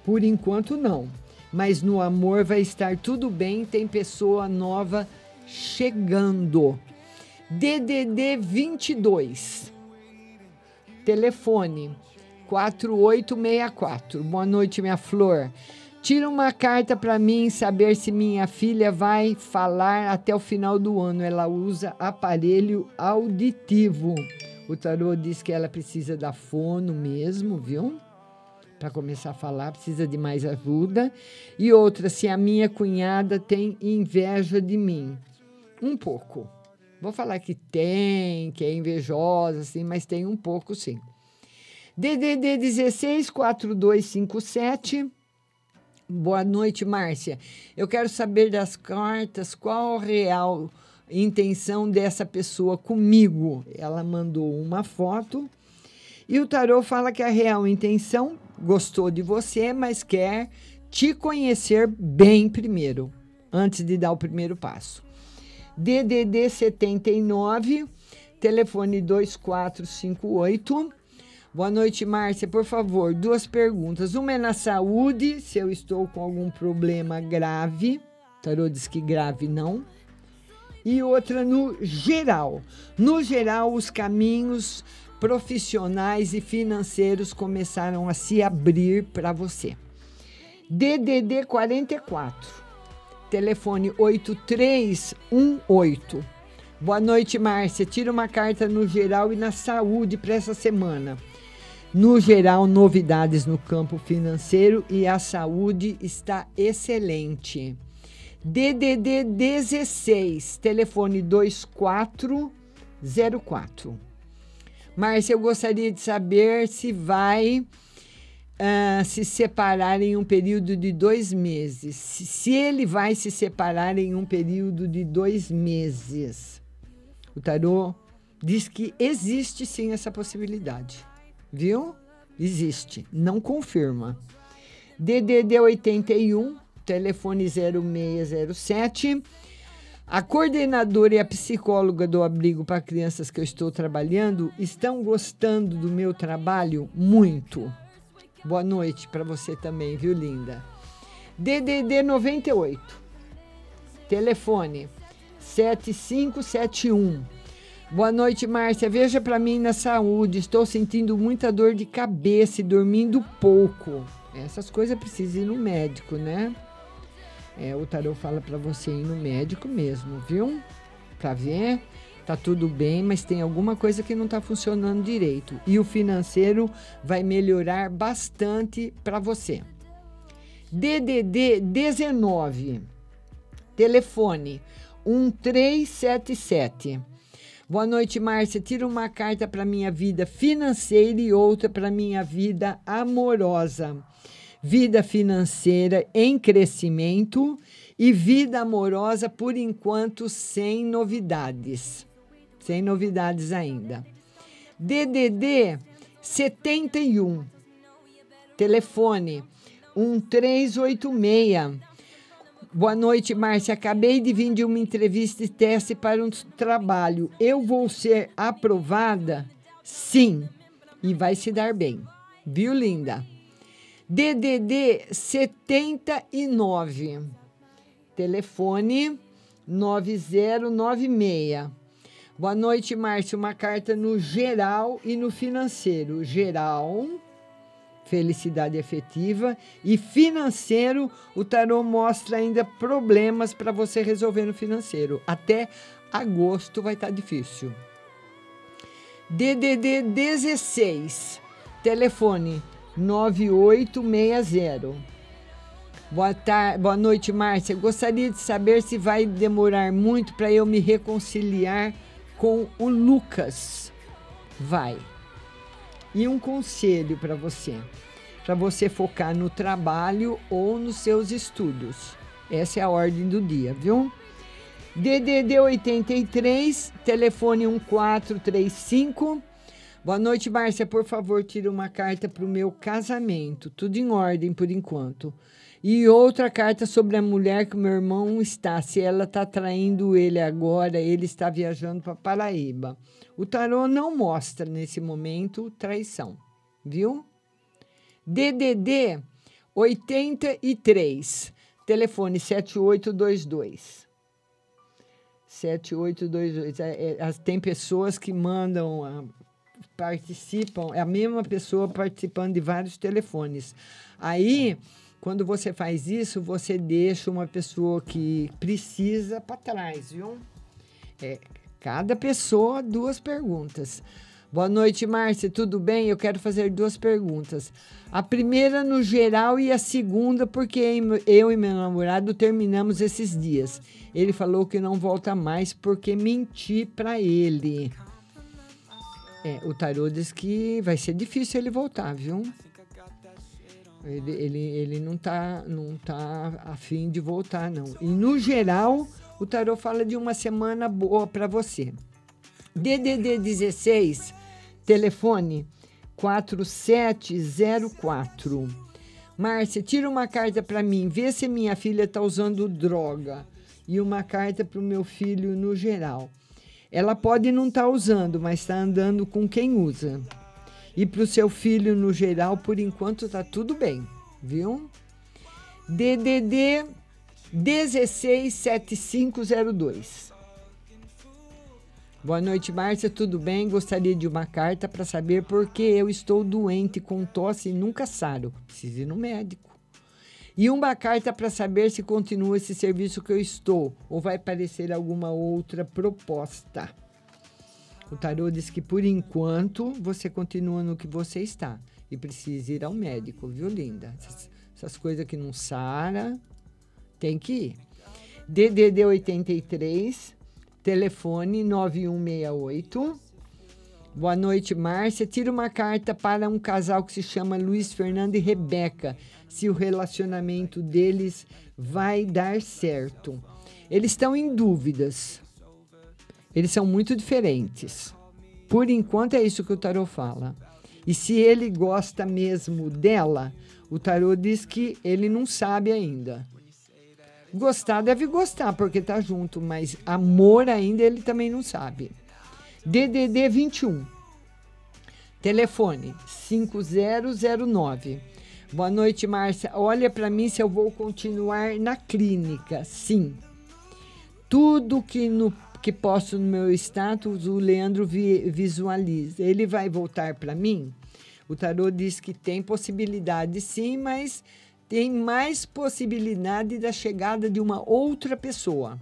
Speaker 8: Por enquanto não, mas no amor vai estar tudo bem, tem pessoa nova chegando. DDD 22. Telefone 4864. Boa noite, minha flor. Tira uma carta para mim saber se minha filha vai falar até o final do ano. Ela usa aparelho auditivo. O tarô diz que ela precisa da fono mesmo, viu? Para começar a falar, precisa de mais ajuda. E outra, se a minha cunhada tem inveja de mim. Um pouco. Vou falar que tem, que é invejosa, assim, mas tem um pouco sim. DDD 16 4257. Boa noite, Márcia. Eu quero saber das cartas qual a real intenção dessa pessoa comigo. Ela mandou uma foto e o tarô fala que a real intenção gostou de você, mas quer te conhecer bem primeiro, antes de dar o primeiro passo. DDD 79, telefone 2458. Boa noite, Márcia. Por favor, duas perguntas. Uma é na saúde, se eu estou com algum problema grave. O tarô diz que grave não. E outra no geral. No geral, os caminhos profissionais e financeiros começaram a se abrir para você. DDD 44, telefone 8318. Boa noite, Márcia. Tira uma carta no geral e na saúde para essa semana. No geral, novidades no campo financeiro e a saúde está excelente. DDD 16, telefone 2404. Márcia, eu gostaria de saber se vai ah, se separar em um período de dois meses. Se, se ele vai se separar em um período de dois meses. O tarô diz que existe sim essa possibilidade. Viu? Existe. Não confirma. DDD 81, telefone 0607. A coordenadora e a psicóloga do abrigo para crianças que eu estou trabalhando estão gostando do meu trabalho muito. Boa noite para você também, viu, linda? DDD 98. Telefone 7571. Boa noite, Márcia. Veja para mim na saúde. Estou sentindo muita dor de cabeça e dormindo pouco. Essas coisas precisam ir no médico, né? É, o tarô fala para você ir no médico mesmo, viu? Pra ver. Tá tudo bem, mas tem alguma coisa que não tá funcionando direito. E o financeiro vai melhorar bastante para você. DDD 19. Telefone 1377. Boa noite, Márcia. Tira uma carta para minha vida financeira e outra para minha vida amorosa. Vida financeira em crescimento e vida amorosa, por enquanto, sem novidades. Sem novidades ainda. DDD 71. Telefone 1386. Boa noite, Márcia. Acabei de vir de uma entrevista e teste para um trabalho. Eu vou ser aprovada? Sim. E vai se dar bem. Viu, linda? DDD 79. Telefone 9096. Boa noite, Márcia. Uma carta no geral e no financeiro. Geral felicidade efetiva e financeiro, o tarô mostra ainda problemas para você resolver no financeiro. Até agosto vai estar tá difícil. DDD 16, telefone 9860. Boa, tarde, boa noite, Márcia. Gostaria de saber se vai demorar muito para eu me reconciliar com o Lucas. Vai. E um conselho para você, para você focar no trabalho ou nos seus estudos. Essa é a ordem do dia, viu? DDD 83, telefone 1435. Boa noite, Márcia. Por favor, tire uma carta para o meu casamento. Tudo em ordem por enquanto. E outra carta sobre a mulher que meu irmão está. Se ela está traindo ele agora, ele está viajando para Paraíba. O tarô não mostra nesse momento traição, viu? DDD 83, telefone 7822. 7822. É, é, tem pessoas que mandam, ah, participam, é a mesma pessoa participando de vários telefones. Aí, quando você faz isso, você deixa uma pessoa que precisa para trás, viu? É, Cada pessoa, duas perguntas. Boa noite, Márcia. Tudo bem? Eu quero fazer duas perguntas. A primeira no geral e a segunda porque eu e meu namorado terminamos esses dias. Ele falou que não volta mais porque menti para ele. É, o tarô diz que vai ser difícil ele voltar, viu? Ele, ele, ele não tá não tá afim de voltar, não. E no geral, o tarô fala de uma semana boa para você. DDD 16, telefone 4704. Márcia, tira uma carta para mim, vê se minha filha está usando droga. E uma carta para o meu filho no geral. Ela pode não estar tá usando, mas está andando com quem usa. E para o seu filho no geral, por enquanto está tudo bem, viu? DDD 167502. Boa noite, Márcia. Tudo bem? Gostaria de uma carta para saber por que eu estou doente com tosse e nunca saro. Preciso ir no médico. E uma carta para saber se continua esse serviço que eu estou ou vai aparecer alguma outra proposta. O tarô diz que por enquanto você continua no que você está e precisa ir ao médico, viu, linda? Essas, essas coisas que não sara, tem que ir. DDD 83, telefone 9168. Boa noite, Márcia. Tira uma carta para um casal que se chama Luiz Fernando e Rebeca, se o relacionamento deles vai dar certo. Eles estão em dúvidas. Eles são muito diferentes. Por enquanto é isso que o tarot fala. E se ele gosta mesmo dela, o tarot diz que ele não sabe ainda. Gostar deve gostar, porque tá junto, mas amor ainda ele também não sabe. DDD 21. Telefone 5009. Boa noite, Márcia. Olha para mim se eu vou continuar na clínica. Sim. Tudo que, no, que posto no meu status, o Leandro vi- visualiza. Ele vai voltar para mim? O tarô diz que tem possibilidade sim, mas tem mais possibilidade da chegada de uma outra pessoa.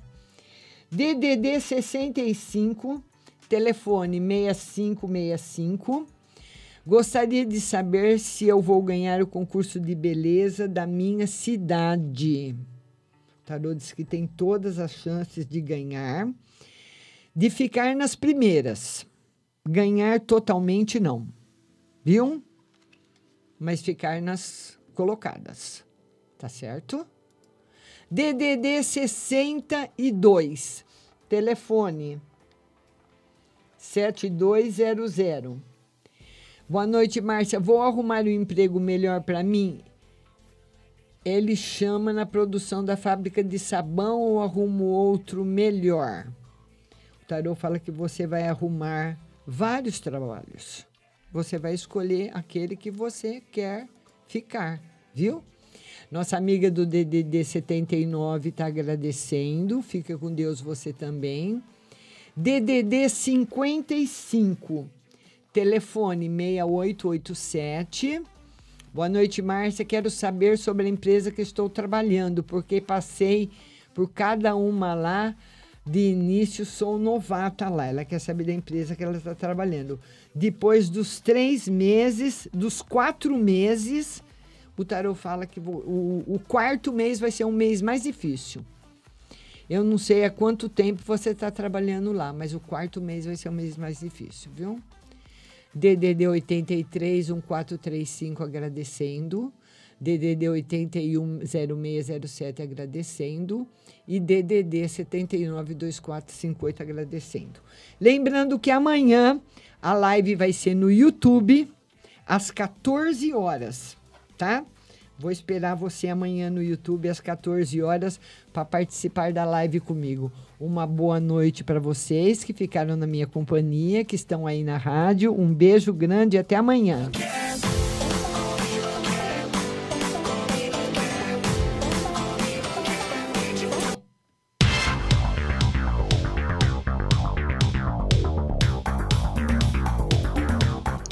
Speaker 8: DDD 65, telefone 6565. Gostaria de saber se eu vou ganhar o concurso de beleza da minha cidade. Tarô diz que tem todas as chances de ganhar. De ficar nas primeiras. Ganhar totalmente não. Viu? Mas ficar nas colocadas. Tá certo? DDD 62. Telefone 7200. Boa noite, Márcia. Vou arrumar um emprego melhor para mim? Ele chama na produção da fábrica de sabão ou arrumo outro melhor? O tarô fala que você vai arrumar vários trabalhos. Você vai escolher aquele que você quer ficar, viu? Nossa amiga do DDD 79 está agradecendo. Fica com Deus você também. DDD 55, telefone 6887. Boa noite, Márcia. Quero saber sobre a empresa que estou trabalhando, porque passei por cada uma lá. De início, sou novata lá. Ela quer saber da empresa que ela está trabalhando. Depois dos três meses, dos quatro meses, o tarô fala que vo- o, o quarto mês vai ser um mês mais difícil. Eu não sei há quanto tempo você está trabalhando lá, mas o quarto mês vai ser o mês mais difícil, viu? DDD 83 1435 agradecendo. DDD 81 0607 agradecendo. E DDD 79 2458 agradecendo. Lembrando que amanhã a live vai ser no YouTube às 14 horas, tá? Vou esperar você amanhã no YouTube às 14 horas para participar da live comigo. Uma boa noite para vocês que ficaram na minha companhia, que estão aí na rádio. Um beijo grande e até amanhã.